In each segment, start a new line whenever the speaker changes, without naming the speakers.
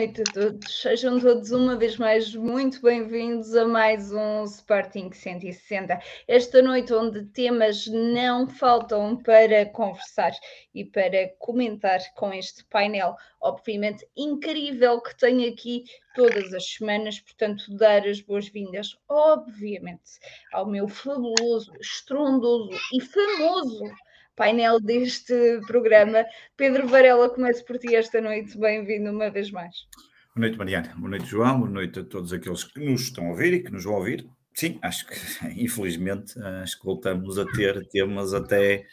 Noite a todos. Sejam todos uma vez mais muito bem-vindos a mais um Sporting 160. Esta noite, onde temas não faltam para conversar e para comentar com este painel, obviamente incrível que tenho aqui todas as semanas. Portanto, dar as boas-vindas, obviamente, ao meu fabuloso, estrondoso e famoso painel deste programa. Pedro Varela, começo por ti esta noite. Bem-vindo uma vez mais.
Boa noite, Mariana. Boa noite, João. Boa noite a todos aqueles que nos estão a ouvir e que nos vão ouvir. Sim, acho que, infelizmente, acho que voltamos a ter temas até.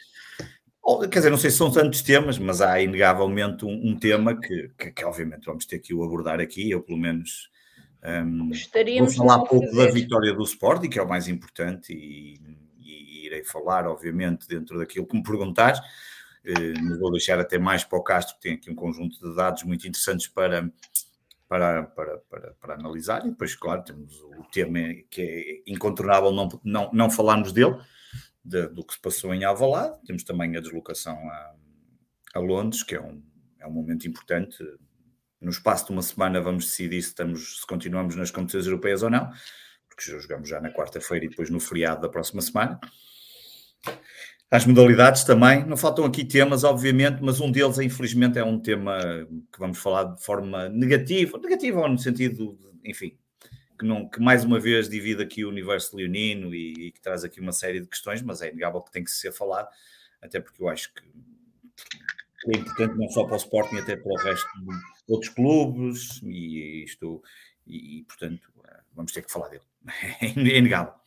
Quer dizer, não sei se são tantos temas, mas há inegavelmente um, um tema que, que, que, obviamente, vamos ter que o abordar aqui. Eu, pelo menos, um, vou falar um pouco fazer. da vitória do Sporting, que é o mais importante, e irei falar, obviamente, dentro daquilo que me perguntares. Eh, vou deixar até mais para o Castro, que tem aqui um conjunto de dados muito interessantes para, para, para, para, para analisar. E depois, claro, temos o tema que é incontornável não, não, não falarmos dele, de, do que se passou em Alvalade. Temos também a deslocação a, a Londres, que é um, é um momento importante. No espaço de uma semana vamos decidir se, estamos, se continuamos nas competições europeias ou não, porque já jogamos já na quarta-feira e depois no feriado da próxima semana. As modalidades também, não faltam aqui temas, obviamente, mas um deles, infelizmente, é um tema que vamos falar de forma negativa, negativa no sentido, de, enfim, que, não, que mais uma vez divide aqui o universo leonino e, e, que traz aqui uma série de questões, mas é inegável que tem que ser falado, até porque eu acho que é importante não só para o Sporting, até para o resto de outros clubes, e isto, e, e portanto, vamos ter que falar dele. É inegável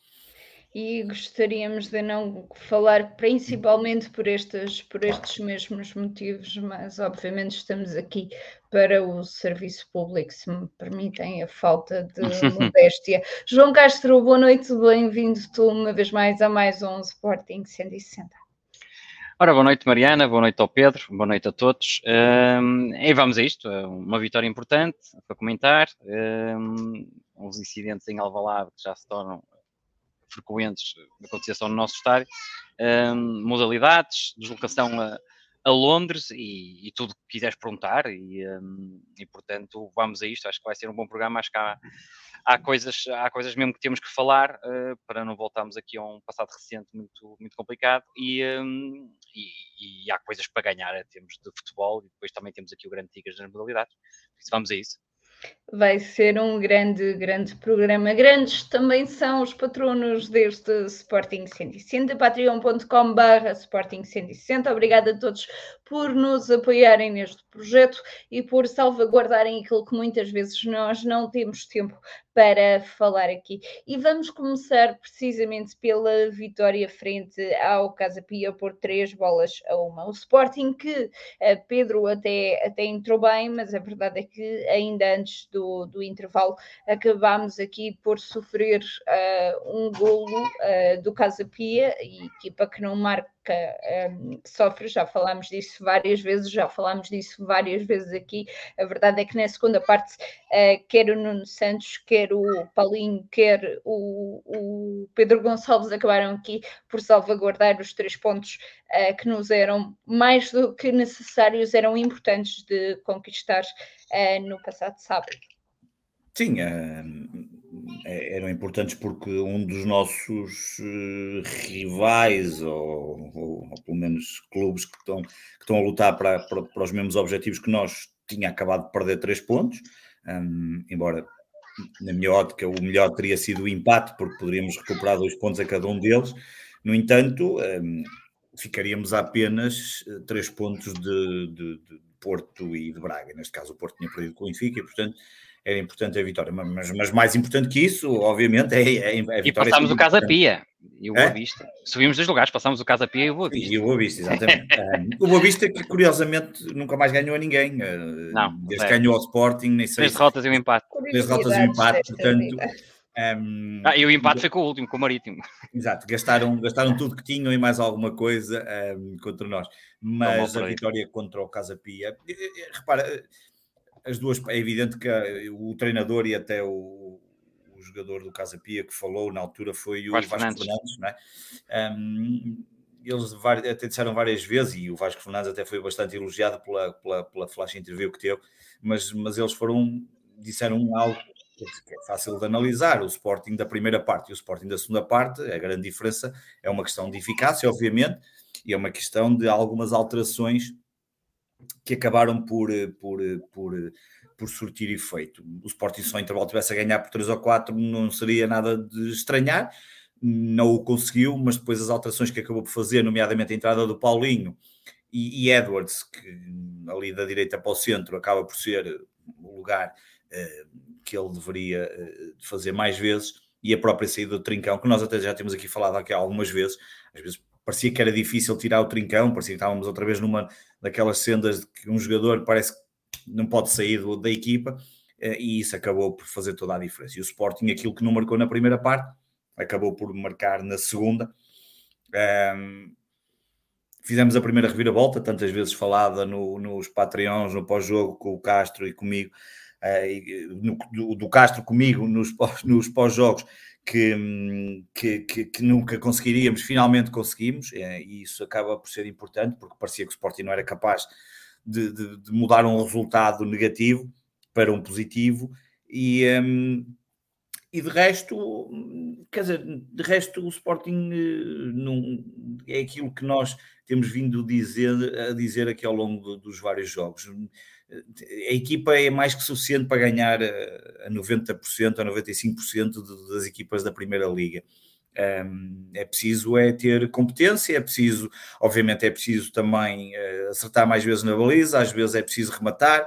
e gostaríamos de não falar principalmente por estes, por estes mesmos motivos, mas obviamente estamos aqui para o serviço público, se me permitem a falta de modéstia. João Castro, boa noite, bem-vindo tu uma vez mais a mais um Sporting 160.
Ora, boa noite Mariana, boa noite ao Pedro, boa noite a todos. Um, e vamos a isto, é uma vitória importante para comentar. Um, uns incidentes em Alvalade que já se tornam frequentes de acontecer no nosso estádio, um, modalidades, deslocação a, a Londres e, e, tudo que quiseres perguntar e, um, e, portanto vamos a isto, acho que vai ser um bom programa, acho que há, há coisas, há coisas mesmo que temos que falar uh, para não voltarmos aqui a um passado recente muito, muito complicado e, um, e, e, há coisas para ganhar. Em termos de futebol e depois também temos aqui o Grande Tigres nas modalidades, vamos a isso.
Vai ser um grande, grande programa. Grandes também são os patronos deste Sporting 160, patreon.com.br Sporting 160. Obrigada a todos por nos apoiarem neste projeto e por salvaguardarem aquilo que muitas vezes nós não temos tempo para falar aqui. E vamos começar precisamente pela vitória frente ao Casa Pia por três bolas a uma. O Sporting que uh, Pedro até, até entrou bem, mas a verdade é que ainda antes do, do intervalo acabámos aqui por sofrer uh, um golo uh, do Casa Pia, equipa que não marca um, sofre, já falámos disso várias vezes, já falámos disso várias vezes aqui. A verdade é que na segunda parte, uh, quer o Nuno Santos, quer o Paulinho, quer o, o Pedro Gonçalves acabaram aqui por salvaguardar os três pontos uh, que nos eram mais do que necessários, eram importantes de conquistar uh, no passado sábado.
Sim, é, eram importantes porque um dos nossos uh, rivais, ou, ou, ou, pelo menos clubes que estão, que estão a lutar para, para, para, os mesmos objetivos que nós, tinha acabado de perder três pontos, um, embora na minha ótica o melhor teria sido o empate, porque poderíamos recuperar dois pontos a cada um deles. No entanto, um, ficaríamos a apenas eh, três pontos de, de, de Porto e de Braga. Neste caso, o Porto tinha perdido com o Benfica e, portanto, era importante a vitória. Mas, mas mais importante que isso, obviamente, é, é a vitória.
E passámos o Casa Pia e o Boa é? Vista. Subimos dois lugares, passámos o Casa Pia e o Boa Vista.
E o Boa Vista, exatamente. o Boa Vista que, curiosamente, nunca mais ganhou a ninguém. Eh,
não,
Desde que ganhou ao Sporting, nem sei.
Três derrotas e um empate.
Três derrotas e um empate, portanto... Um,
ah, e o empate foi com o último, com o Marítimo.
Exato, gastaram, gastaram tudo que tinham e mais alguma coisa um, contra nós. Mas a vitória contra o Casa Pia, eh, eh, repara, as duas, é evidente que o treinador e até o, o jogador do Casa Pia que falou na altura foi o Vasco, Vasco Fernandes, não é? Um, eles até disseram várias vezes, e o Vasco Fernandes até foi bastante elogiado pela, pela, pela flash interview que teve, mas, mas eles foram, disseram algo que é fácil de analisar. O Sporting da primeira parte e o Sporting da segunda parte, a grande diferença é uma questão de eficácia, obviamente, e é uma questão de algumas alterações que acabaram por, por, por, por surtir efeito. O Sporting só intervalo tivesse a ganhar por 3 ou 4, não seria nada de estranhar, não o conseguiu, mas depois as alterações que acabou por fazer, nomeadamente a entrada do Paulinho e, e Edwards, que ali da direita para o centro acaba por ser o lugar que ele deveria fazer mais vezes, e a própria saída do Trincão, que nós até já temos aqui falado aqui algumas vezes, às vezes parecia que era difícil tirar o Trincão, parecia que estávamos outra vez numa daquelas sendas de que um jogador parece que não pode sair do, da equipa, uh, e isso acabou por fazer toda a diferença. E o Sporting, aquilo que não marcou na primeira parte, acabou por marcar na segunda. Um, fizemos a primeira reviravolta, tantas vezes falada no, nos Patreons, no pós-jogo, com o Castro e comigo, uh, no, do, do, Castro comigo nos, nos pós-jogos, que, que, que, nunca conseguiríamos, finalmente conseguimos, uh, e isso acaba por ser importante, porque parecia que o Sporting não era capaz de, de, de mudar um resultado negativo para um positivo, e, um, e de resto, quer dizer, de resto o Sporting eh, não, é aquilo que nós temos vindo dizer, a dizer aqui ao longo dos vários jogos. A equipa é mais que suficiente para ganhar a 90%, a 95% das equipas da Primeira Liga. é preciso é ter competência, é preciso, obviamente é preciso também eh, acertar mais vezes na baliza, às vezes é preciso rematar,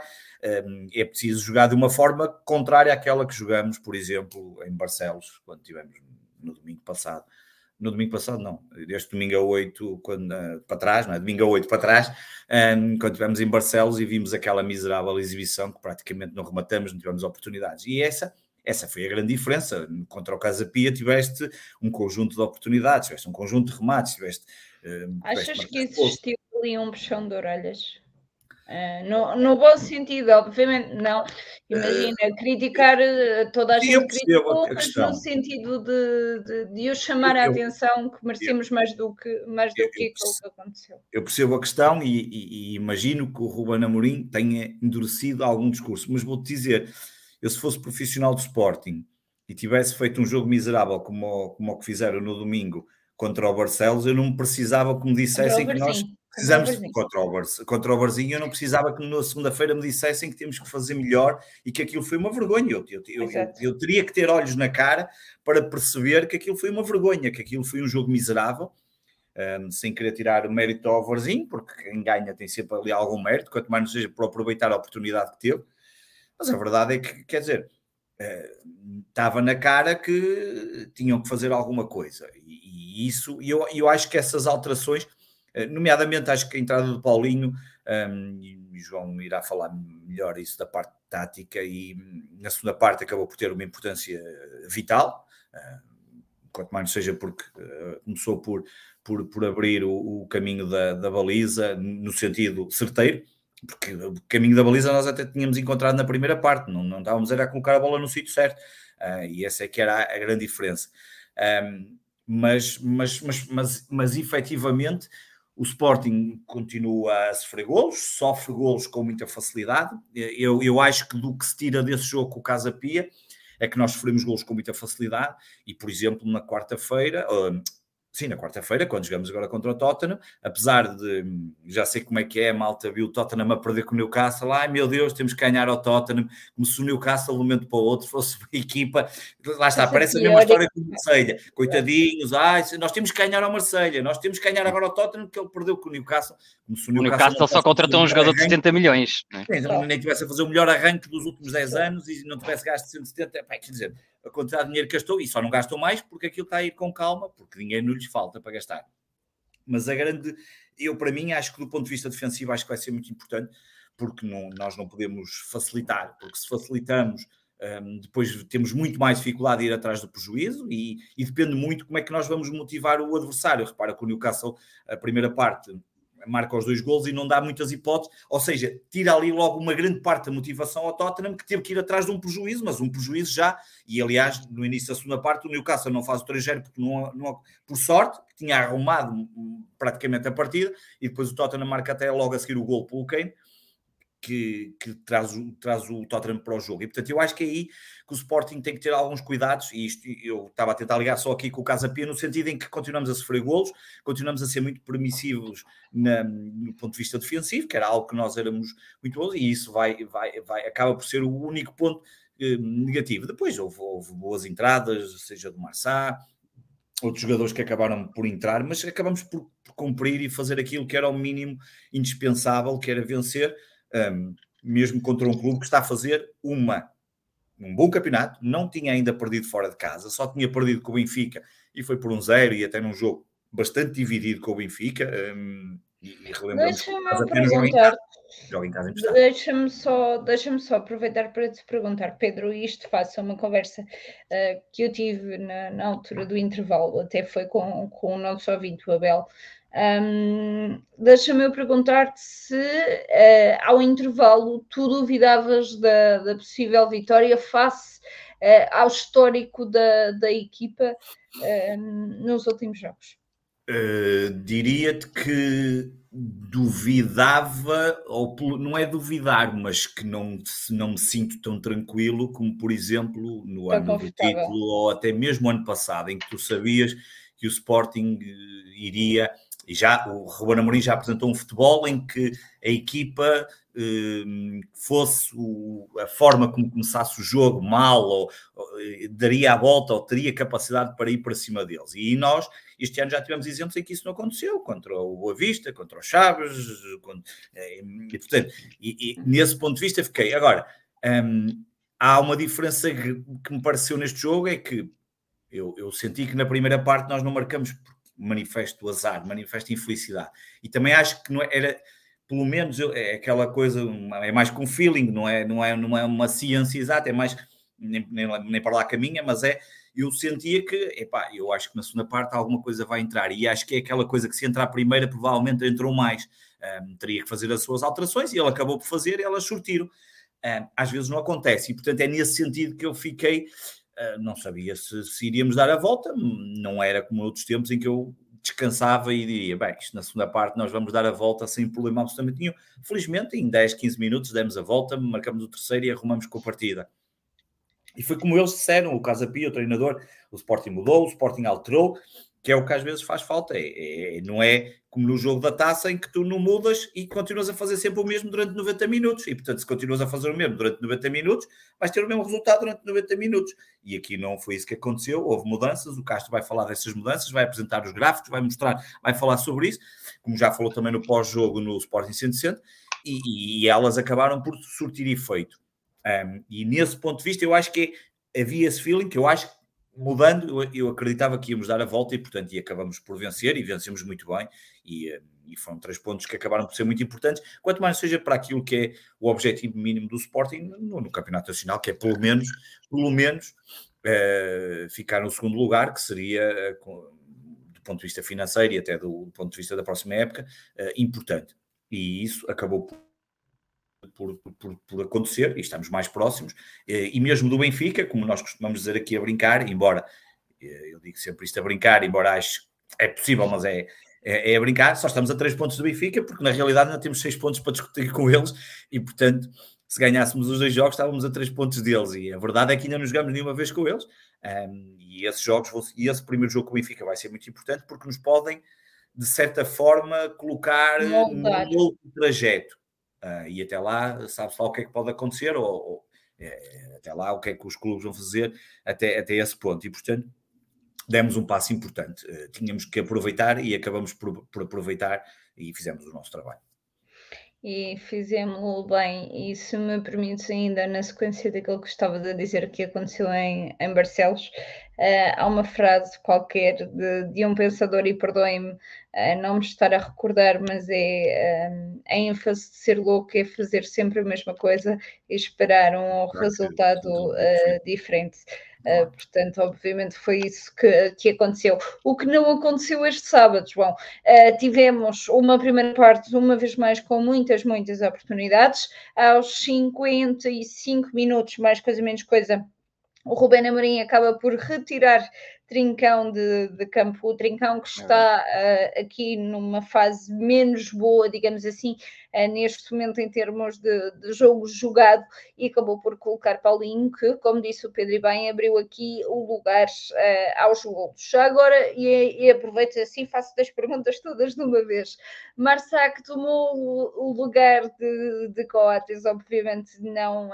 é preciso jogar de uma forma contrária àquela que jogamos, por exemplo, em Barcelos, quando tivemos no domingo passado. No domingo passado, não, este domingo a 8, quando, uh, para trás, não é? Domingo a 8 para trás, um, quando estivemos em Barcelos e vimos aquela miserável exibição que praticamente não rematamos, não tivemos oportunidades. E essa, essa foi a grande diferença. Contra o Casa Pia tiveste um conjunto de oportunidades, tiveste um conjunto de remates, tiveste.
Uh, Achas que existiu ali um puxão de orelhas? Uh, no, no bom sentido, obviamente, não. Imagina, uh, criticar eh, toda a gente criticou, mas no sentido de, de, de eu chamar eu, a atenção que merecemos eu, mais do que, mais do eu, que aquilo que aconteceu.
Eu percebo a questão e, e, e, imagino que o Ruben Amorim tenha endurecido algum discurso, mas vou-te dizer, eu se fosse profissional do Sporting e tivesse feito um jogo miserável como, como o que fizeram no domingo contra o Barcelos, eu não precisava que me dissessem que nós Precisamos de contra o, contra o Barzinho. Eu não precisava que na segunda-feira me dissessem que temos que fazer melhor e que aquilo foi uma vergonha. Eu, eu, eu, eu, teria que ter olhos na cara para perceber que aquilo foi uma vergonha, que aquilo foi um jogo miserável, um, sem querer tirar o mérito ao Varzinho, porque quem ganha tem sempre ali algum mérito, quanto mais não seja por aproveitar a oportunidade que teve. Mas a verdade é que, quer dizer, uh, estava na cara que tinham que fazer alguma coisa. E, e isso, e eu, eu acho que essas alterações eh, nomeadamente acho que a entrada do Paulinho, um, e o João irá falar melhor isso da parte tática, e na segunda parte acabou por ter uma importância vital, uh, quanto mais seja porque uh, começou por, por, por abrir o, o caminho da, da baliza no sentido certeiro, porque o caminho da baliza nós até tínhamos encontrado na primeira parte, não, não estávamos a colocar a bola no sítio certo, uh, e essa é que era a, a grande diferença. Um, mas, mas, mas, mas, mas efetivamente o Sporting continua a sofrer golos, sofre golos com muita facilidade. Eu, eu acho que do que se tira desse jogo com o Casa Pia é que nós sofremos golos com muita facilidade e, por exemplo, na quarta-feira, Sim, na quarta-feira, quando jogamos agora contra o Tottenham, apesar de já sei como é que é, a malta viu o Tottenham a perder com o Newcastle, ai meu Deus, temos que ganhar ao Tottenham, como se o Newcastle, de um momento para o outro, fosse uma equipa, lá está, parece a mesma história com o Marseille, coitadinhos, ai, nós temos que ganhar ao Marseille, nós temos que ganhar agora ao Tottenham, porque ele perdeu com o Newcastle,
como se o Newcastle, o Newcastle só contratou um jogador de 70 milhões.
Né? nem tivesse a fazer o melhor arranque dos últimos 10 anos e não tivesse gasto 170, pá, quer dizer, a quantidade de dinheiro que gastou e só não gastou mais porque aquilo está a ir com calma, porque dinheiro não lhes falta para gastar. Mas a grande, eu para mim, acho que do ponto de vista defensivo, acho que vai ser muito importante, porque não, nós não podemos facilitar, porque se facilitamos, um, depois temos muito mais dificuldade de ir atrás do prejuízo e, e, depende muito como é que nós vamos motivar o adversário. Repara que o Newcastle, a primeira parte, marca os dois gols e não dá muitas hipóteses, ou seja, tira ali logo uma grande parte da motivação ao Tottenham que teve que ir atrás de um prejuízo, mas um prejuízo já, e aliás, no início da segunda parte, o Newcastle não faz o 3 porque não, não, por sorte, tinha arrumado praticamente a partida, e depois o Tottenham marca até logo a seguir o gol pelo Kane, que, que, traz, o, traz o Tottenham para o jogo. E portanto, eu acho que é aí que o Sporting tem que ter alguns cuidados, e isto eu estava a tentar ligar só aqui com o Casa Pia, no sentido em que continuamos a sofrer golos, continuamos a ser muito permissivos na, no ponto de vista defensivo, que era algo que nós éramos muito bons, e isso vai, vai, vai, acaba por ser o único ponto eh, negativo. Depois houve, houve, boas entradas, seja do Marçá, outros jogadores que acabaram por entrar, mas acabamos por, por cumprir e fazer aquilo que era o mínimo indispensável, que era vencer um, mesmo contra um clube que está a fazer uma, um bom campeonato, não tinha ainda perdido fora de casa, só tinha perdido com o Benfica e foi por um zero e até num jogo bastante dividido com o Benfica. Um, e, e
Deixa-me perguntar. Deixa-me só, deixa só aproveitar para te perguntar, Pedro, isto faça uma conversa uh, que eu tive na, na, altura do intervalo, até foi com, com o nosso ouvinte, o Abel, um, Deixa-me perguntar-te se uh, ao intervalo tu duvidavas da, da possível vitória face uh, ao histórico da, da equipa uh, nos últimos jogos.
Uh, Diria-te que duvidava, ou não é duvidar, mas que não, não me sinto tão tranquilo como, por exemplo, no ano do título, ou até mesmo ano passado, em que tu sabias que o Sporting iria e já o Ruben Amorim já apresentou um futebol em que a equipa eh, fosse o, a forma como começasse o jogo mal, ou, ou, eh, daria a volta, ou teria capacidade para ir para cima deles. E nós, este ano, já tivemos exemplos em que isso não aconteceu, contra o Boa Vista, contra o Chaves, contra, eh, e, portanto, e, e, nesse ponto de vista fiquei. Agora, hum, há uma diferença que me pareceu neste jogo, é que eu, eu senti que na primeira parte nós não marcamos manifesto azar, manifesto infelicidade. E também acho que não é, era, pelo menos é aquela coisa, é mais com feeling, não é, não é, não é uma ciência exata, é mais, nem, nem, nem para lá caminha, mas é, eu sentia que, epá, eu acho que na segunda parte alguma coisa vai entrar, e acho que é aquela coisa que se entrar a primeira, provavelmente entrou mais, um, teria que fazer as suas alterações, e ele acabou por fazer, e elas surtiram. Um, às vezes não acontece, e portanto é nesse sentido que eu fiquei não sabia se, se, iríamos dar a volta, não era como outros tempos em que eu descansava e diria, bem, isto na segunda parte nós vamos dar a volta sem problema absolutamente nenhum. Felizmente, em 10, 15 minutos demos a volta, marcamos o terceiro e arrumamos com a partida. E foi como eles disseram, o Casapia, o treinador, o Sporting mudou, o Sporting alterou, que é o que às vezes faz falta. É, é, não é como no jogo da taça em que tu não mudas e continuas a fazer sempre o mesmo durante 90 minutos. E portanto, se continuas a fazer o mesmo durante 90 minutos, vais ter o mesmo resultado durante 90 minutos. E aqui não foi isso que aconteceu. Houve mudanças. O Castro vai falar dessas mudanças, vai apresentar os gráficos, vai mostrar, vai falar sobre isso, como já falou também no pós-jogo no Sporting 160, e, e, elas acabaram por surtir efeito. Um, e nesse ponto de vista, eu acho que havia esse feeling que eu acho mudando, eu, acreditava que íamos dar a volta e, portanto, e acabamos por vencer e vencemos muito bem. E, eh, e, foram três pontos que acabaram por ser muito importantes, quanto mais seja para aquilo que é o objetivo mínimo do Sporting no, no Campeonato Nacional, que é pelo menos, pelo menos uh, ficar no segundo lugar, que seria, uh, do ponto de vista financeiro e até do, ponto de vista da próxima época, importante. E isso acabou por por, por, por, acontecer, e estamos mais próximos, eh, e mesmo do Benfica, como nós costumamos dizer aqui a brincar, embora eh, eu digo sempre isto a brincar, embora acho é possível, mas é, é, é, a brincar, só estamos a três pontos do Benfica, porque na realidade ainda temos seis pontos para discutir com eles, e portanto, se ganhássemos os dois jogos, estávamos a três pontos deles, e a verdade é que ainda não jogamos nenhuma vez com eles, um, e esses jogos, e esse primeiro jogo com o Benfica vai ser muito importante, porque nos podem, de certa forma, colocar num outro trajeto. Uh, e até lá, sabe-se lá o que é que pode acontecer, ou, ou é, até lá o que é que os clubes vão fazer até, até esse ponto. E, portanto, demos um passo importante. Uh, tínhamos que aproveitar e acabamos por, por aproveitar e fizemos o nosso trabalho
e fizemos bem. E se me permites, ainda na sequência daquilo que estava a dizer que aconteceu em, em Barcelos, uh, há uma frase qualquer de, de um pensador, e perdoem-me uh, não me estar a recordar, mas é um, a ênfase de ser louco é fazer sempre a mesma coisa e esperar um resultado uh, diferente. Uh, portanto, obviamente foi isso que, que aconteceu. O que não aconteceu este sábado, João, uh, tivemos uma primeira parte, uma vez mais, com muitas, muitas oportunidades. Aos 55 minutos, mais coisa menos coisa, o Rubén Amorim acaba por retirar Trincão de, de campo, o Trincão que está uh, aqui numa fase menos boa, digamos assim, neste momento em termos de, de, jogo jogado, e acabou por colocar Paulinho, que, como disse o Pedro e bem, abriu aqui o lugar uh, aos golos. Já agora, e, e aproveito assim, faço das perguntas todas de uma vez. Marsac tomou o, lugar de, de Coates, obviamente não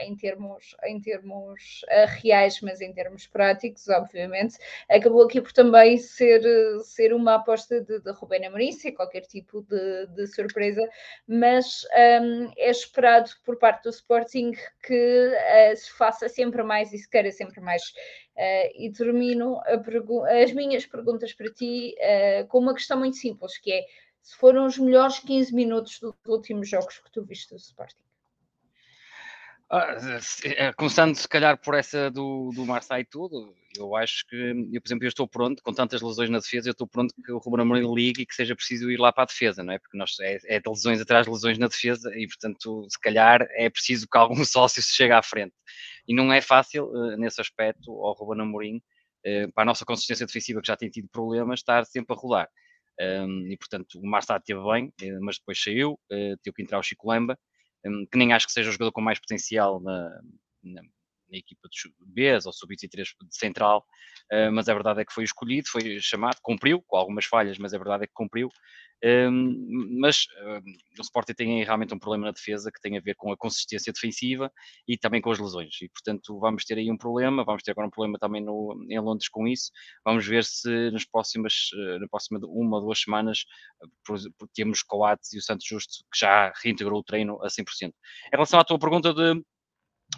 em termos, em termos reais, mas em termos práticos, obviamente acabou aqui por também ser, ser uma aposta de, de Rubén Amorim, sem qualquer tipo de, de surpresa, mas um, é esperado por parte do Sporting que uh, se faça sempre mais e se queira sempre mais. Uh, e termino as minhas perguntas para ti uh, com uma questão muito simples, que é se foram os melhores 15 minutos dos últimos jogos que tu viste do Sporting?
Ah, eh, começando se calhar por essa do, do Marseille e tudo, eu acho que, eu, por exemplo, eu estou pronto, com tantas lesões na defesa, eu estou pronto que o Ruben Amorim ligue e que seja preciso ir lá para a defesa, não é? Porque nós, é, é de lesões atrás de lesões na defesa e, portanto, se calhar é preciso que algum sócio se chegue à frente. E não é fácil, uh, nesse aspecto, ao Ruben Amorim, uh, para a nossa consistência defensiva, que já tem tido problemas, estar sempre a rodar. Um, e, portanto, o Marseille teve bem, mas depois saiu, teve que entrar o Chico Lamba, que nem acho que seja o jogador com mais potencial na, na, na equipa de B ou sub-23 de central, uh, mas a verdade é que foi escolhido, foi chamado, cumpriu, com algumas falhas, mas a verdade é que cumpriu. Um, mas uh, o Sporting tem realmente um problema na defesa que tem a ver com a consistência defensiva e também com as lesões, e portanto vamos ter aí um problema, vamos ter agora um problema também no, em Londres com isso, vamos ver se nas próximas, uh, na próxima uma ou duas semanas temos Coates e o Santos Justo que já reintegrou o treino a 100%. Em relação à tua pergunta de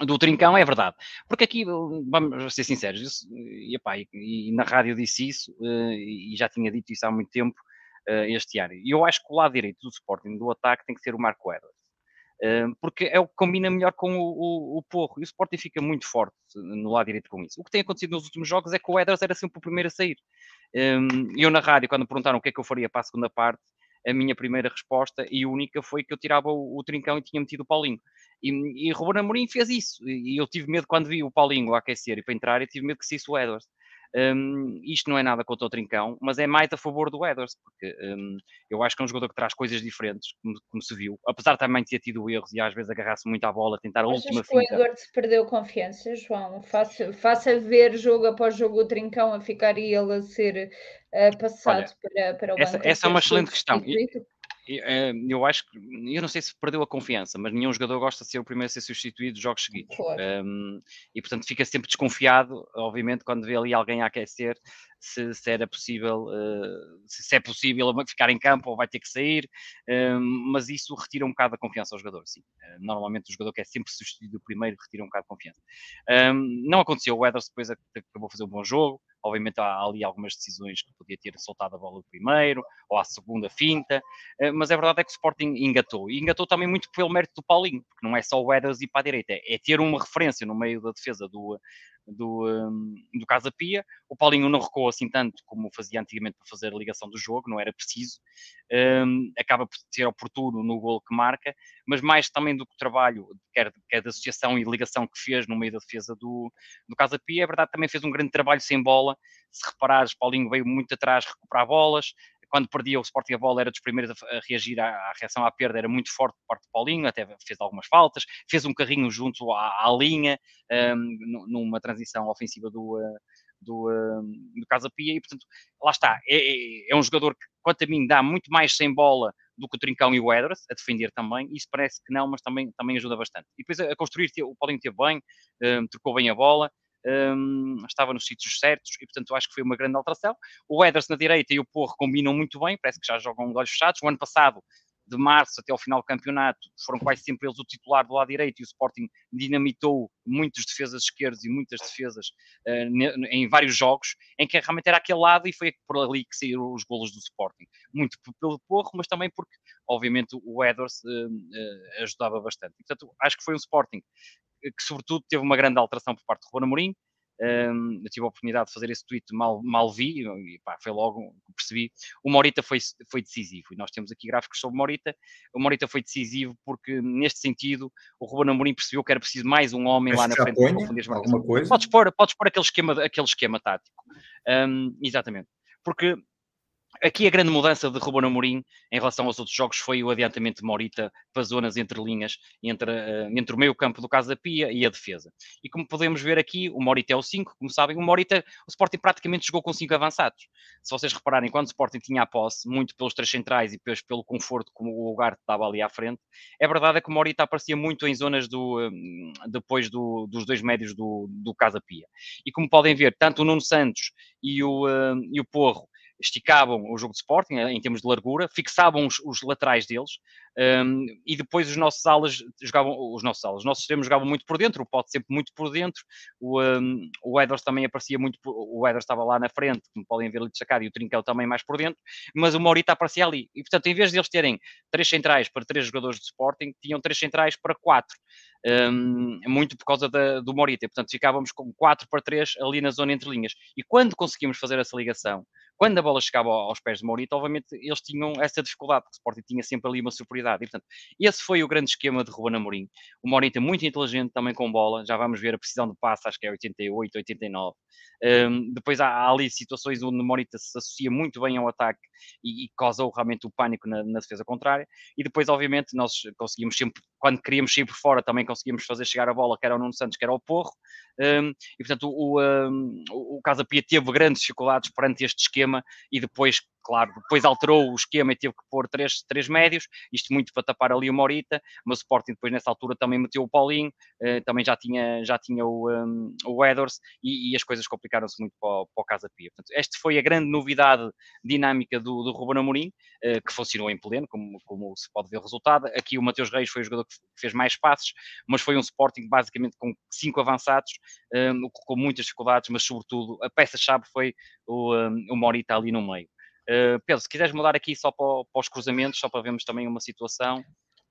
do Trincão é verdade. Porque aqui, vamos ser sinceros, isso, e, epá, e, e, na rádio disse isso, uh, e já tinha dito isso há muito tempo, uh, este ano. E eu acho que o lado direito do Sporting, do ataque, tem que ser o Marco Edwards. Uh, porque é o que combina melhor com o, o, o, Porro. E o Sporting fica muito forte no lado direito com isso. O que tem acontecido nos últimos jogos é que o Edwards era sempre o primeiro a sair. Eu na rádio, quando perguntaram o que é que eu faria para a segunda parte, a minha primeira resposta e única foi que eu tirava o, o Trincão e tinha metido o Paulinho. E, e Ruben Amorim fez isso. E eu tive medo quando vi o Paulinho a aquecer e para entrar, eu tive medo que se isso o Edwards. Um, isto não é nada contra o Trincão, mas é mais a favor do Edwards, porque um, eu acho que é um jogador que traz coisas diferentes, como, como, se viu, apesar de também ter tido erros e às vezes agarrar-se muito à bola, tentar a última
finta. o Edwards perdeu confiança, João? Faça, faça ver jogo após jogo o Trincão a ficar e ele a ser uh, passado Olha, para, para o banco.
Essa, essa é uma excelente questão. Eu acho que, eu não sei se perdeu a confiança, mas nenhum jogador gosta de ser o primeiro a ser substituído jogos seguidos. Claro. Um, e portanto fica sempre desconfiado, obviamente, quando vê ali alguém a aquecer, se, se era possível, uh, se, é possível ficar em campo ou vai ter que sair, um, mas isso retira um bocado a confiança ao jogador, sim. Uh, normalmente o jogador que é sempre substituído primeiro retira um bocado de confiança. Um, não aconteceu, o Edwards depois acabou a fazer um bom jogo, obviamente há ali algumas decisões que podia ter soltado a bola primeiro, ou à segunda finta, uh, mas a verdade é que o Sporting engatou, e engatou também muito pelo mérito do Paulinho, porque não é só o Edwards ir para a direita, é ter uma referência no meio da defesa do, do, um, do Casa Pia. O Paulinho não recuou assim tanto como fazia antigamente para fazer a ligação do jogo, não era preciso. Um, acaba por ser oportuno no gol que marca, mas mais também do que o trabalho, quer, quer da associação e ligação que fez no meio da defesa do, do Casa Pia, é verdade, também fez um grande trabalho sem bola. Se reparares, Paulinho veio muito atrás recuperar bolas, quando perdia o Sporting a bola era dos primeiros a, reagir à, à, reação à perda, era muito forte por parte do Paulinho, até fez algumas faltas, fez um carrinho junto à, à linha, um, numa transição ofensiva do, uh, do, um, do Casa Pia, e portanto, lá está, é, é, é, um jogador que, quanto a mim, dá muito mais sem bola do que o Trincão e o Edwards, a defender também, isso parece que não, mas também, também ajuda bastante. E depois a, a construir, o Paulinho teve bem, um, trocou bem a bola, um, estava nos sítios certos e, portanto, acho que foi uma grande alteração. O Ederson na direita e o Porro combinam muito bem, parece que já jogam de olhos fechados. O ano passado, de março até ao final do campeonato, foram quase sempre eles o titular do lado direito e o Sporting dinamitou muitas defesas esquerdas e muitas defesas uh, em vários jogos, em que realmente era aquele lado e foi por ali que saíram os golos do Sporting. Muito pelo Porro, mas também porque, obviamente, o Edwards uh, uh, ajudava bastante. Portanto, acho que foi um Sporting que sobretudo teve uma grande alteração por parte do Ruben Amorim, um, eu tive a oportunidade de fazer esse tweet, mal, mal vi, e pá, foi logo que percebi. O Morita foi, foi decisivo, e nós temos aqui gráficos sobre o Morita. O Morita foi decisivo porque, neste sentido, o Ruben Amorim percebeu que era preciso mais um homem Mas lá na frente
para confundir Alguma coisa?
Podes pôr, podes pôr aquele, esquema, aquele esquema tático. Um, exatamente. Porque Aqui a grande mudança de Ruben Amorim em relação aos outros jogos foi o adiantamento de Morita para zonas entre linhas, entre, uh, entre o meio campo do Casa Pia e a defesa. E como podemos ver aqui, o Morita é o 5, como sabem, o Morita, o Sporting praticamente jogou com 5 avançados. Se vocês repararem, quando o Sporting tinha a posse, muito pelos três centrais e depois pelo conforto como o lugar estava ali à frente, é verdade é que o Morita aparecia muito em zonas do, um, depois do, dos dois médios do, do Casa Pia. E como podem ver, tanto o Nuno Santos e o, uh, e o Porro esticavam o jogo de Sporting eh, em termos de largura, fixavam os, os laterais deles um, e depois os nossos alas jogavam, os nossos alas, os nossos extremos jogavam muito por dentro, o Pote sempre muito por dentro, o, um, o Edwards também aparecia muito, o Edwards estava lá na frente, como podem ver ali destacado, e o Trincão também mais por dentro, mas o Morita aparecia ali. E portanto, em vez de eles terem três centrais para três jogadores de Sporting, tinham três centrais para quatro. Um, muito por causa da, do Morita, portanto ficávamos com 4 para 3 ali na zona entre linhas. E quando conseguimos fazer essa ligação, quando a bola chegava aos pés de Morita, obviamente eles tinham essa dificuldade, porque o Sporting tinha sempre ali uma superioridade. E, portanto, esse foi o grande esquema de Ruben Amorim. O Morita muito inteligente também com bola, já vamos ver a precisão de passe, acho que é 88, 89. Um, depois há, há, ali situações onde o Morita se associa muito bem ao ataque e, e causou realmente o pânico na, na defesa contrária. E depois, obviamente, nós conseguimos sempre, quando queríamos sair por fora, também conseguíamos fazer chegar a bola, quer ao Nuno Santos, quer ao Porro. Um, e, portanto, o, o Casa Pia teve grandes dificuldades perante este esquema e depois claro, depois alterou o esquema e teve que pôr três, três médios, isto muito para tapar ali o Morita, mas o Sporting depois nessa altura também meteu o Paulinho, eh, também já tinha, já tinha o, um, o Edwards e, e, as coisas complicaram-se muito para, para o Casa Pia. Portanto, esta foi a grande novidade dinâmica do, do Ruben Amorim, que funcionou em pleno, como, como se pode ver o resultado. Aqui o Mateus Reis foi o jogador que fez mais passes, mas foi um Sporting basicamente com cinco avançados, um, com muitas dificuldades, mas sobretudo a peça-chave foi o, um, o Morita ali no meio. Uh, Pedro, se quiseres mudar aqui só para, para, os cruzamentos, só para vermos também uma situação.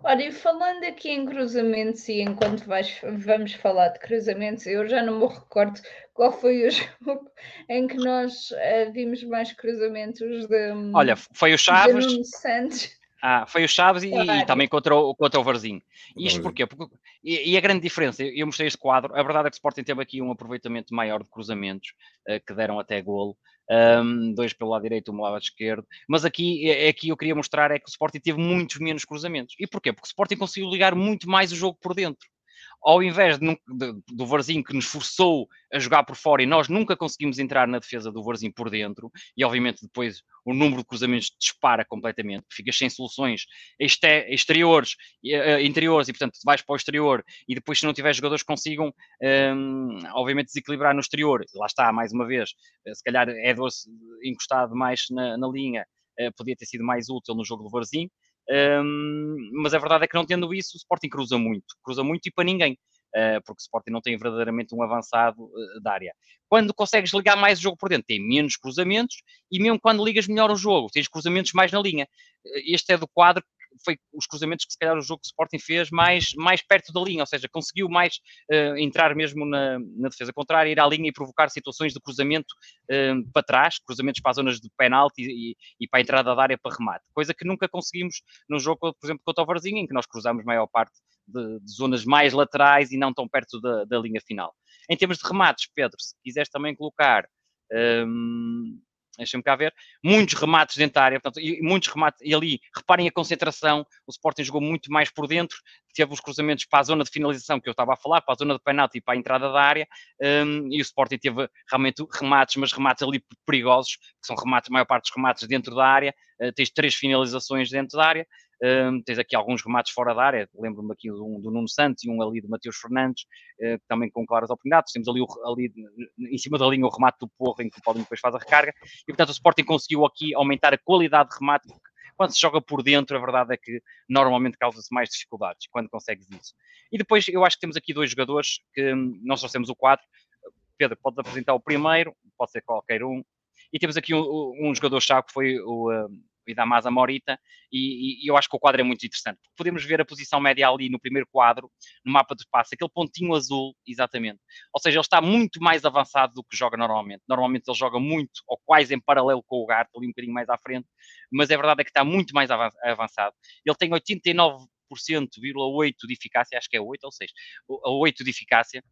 Olha, e falando aqui em cruzamentos, e enquanto vais, vamos falar de cruzamentos, eu já não me recordo qual foi o jogo em que nós uh, vimos mais cruzamentos de.
Olha, foi o Chaves.
De Santos.
Ah, foi o Chaves e, e, também contra o, contra o Varzinho. Isto porquê? Porque, e, e, a grande diferença, eu mostrei este quadro, a verdade é que o Sporting teve aqui um aproveitamento maior de cruzamentos, uh, que deram até golo, um, dois pelo lado direito, um pelo lado esquerdo. Mas aqui, é, é, aqui eu queria mostrar é que o Sporting teve muitos menos cruzamentos. E porquê? Porque o Sporting conseguiu ligar muito mais o jogo por dentro ao invés de, de, do Varzinho que nos forçou a jogar por fora e nós nunca conseguimos entrar na defesa do Varzinho por dentro, e obviamente depois o número de cruzamentos dispara completamente, ficas sem soluções exteriores, uh, interiores, e portanto vais para o exterior, e depois se não tiver jogadores consigam, um, obviamente, desequilibrar no exterior, lá está, mais uma vez, eh, se calhar é doce encostado mais na, na linha, uh, podia ter sido mais útil no jogo do Varzinho, mas a verdade é que não tendo isso, o Sporting cruza muito, cruza muito e para ninguém. Uh, porque o Sporting não tem verdadeiramente um avançado uh, da área. Quando consegues ligar mais o jogo por dentro, tem menos cruzamentos e mesmo quando ligas melhor o jogo, tens cruzamentos mais na linha. Uh, este é do quadro foi os cruzamentos que se calhar o jogo que o Sporting fez mais, mais perto da linha, ou seja, conseguiu mais uh, entrar mesmo na, na, defesa contrária, ir à linha e provocar situações de cruzamento uh, para trás, cruzamentos para as zonas de penalti e, e, para a entrada da área para remate, coisa que nunca conseguimos no jogo, por exemplo, contra o Varzinho, em que nós cruzamos maior parte de, de zonas mais laterais e não tão perto da, da linha final. Em termos de remates, Pedro, se quiseres também colocar um, deixa-me cá ver, muitos remates dentro da área, portanto, e muitos remates, e ali, reparem a concentração, o Sporting jogou muito mais por dentro, teve os cruzamentos para a zona de finalização que eu estava a falar, para a zona de penalti e para a entrada da área, um, e o Sporting teve realmente remates, mas remates ali perigosos, que são remates, a maior parte dos remates dentro da área, uh, tens três finalizações dentro da área, um, tens aqui alguns remates fora da área, lembro-me aqui do, do Nuno Santos e um ali do Mateus Fernandes, uh, também com claras oportunidades. Temos ali, o, ali em cima da linha o remate do Porro, em que o Paulinho depois faz a recarga. E portanto o Sporting conseguiu aqui aumentar a qualidade de remate, porque quando se joga por dentro, a verdade é que normalmente causa-se mais dificuldades quando consegues isso. E depois eu acho que temos aqui dois jogadores que hum, nós trouxemos o quadro. Pedro, pode apresentar o primeiro, pode ser qualquer um. E temos aqui um, um jogador-chave que foi o, hum, e dá mais a Morita, e, e, eu acho que o quadro é muito interessante. Podemos ver a posição média ali no primeiro quadro, no mapa de passe, aquele pontinho azul, exatamente. Ou seja, ele está muito mais avançado do que joga normalmente. Normalmente ele joga muito, ou quase em paralelo com o Gato, ali um bocadinho mais à frente, mas é verdade é que está muito mais avançado. Ele tem 89,8% de eficácia, acho que é 8 ou 6, 8 de eficácia,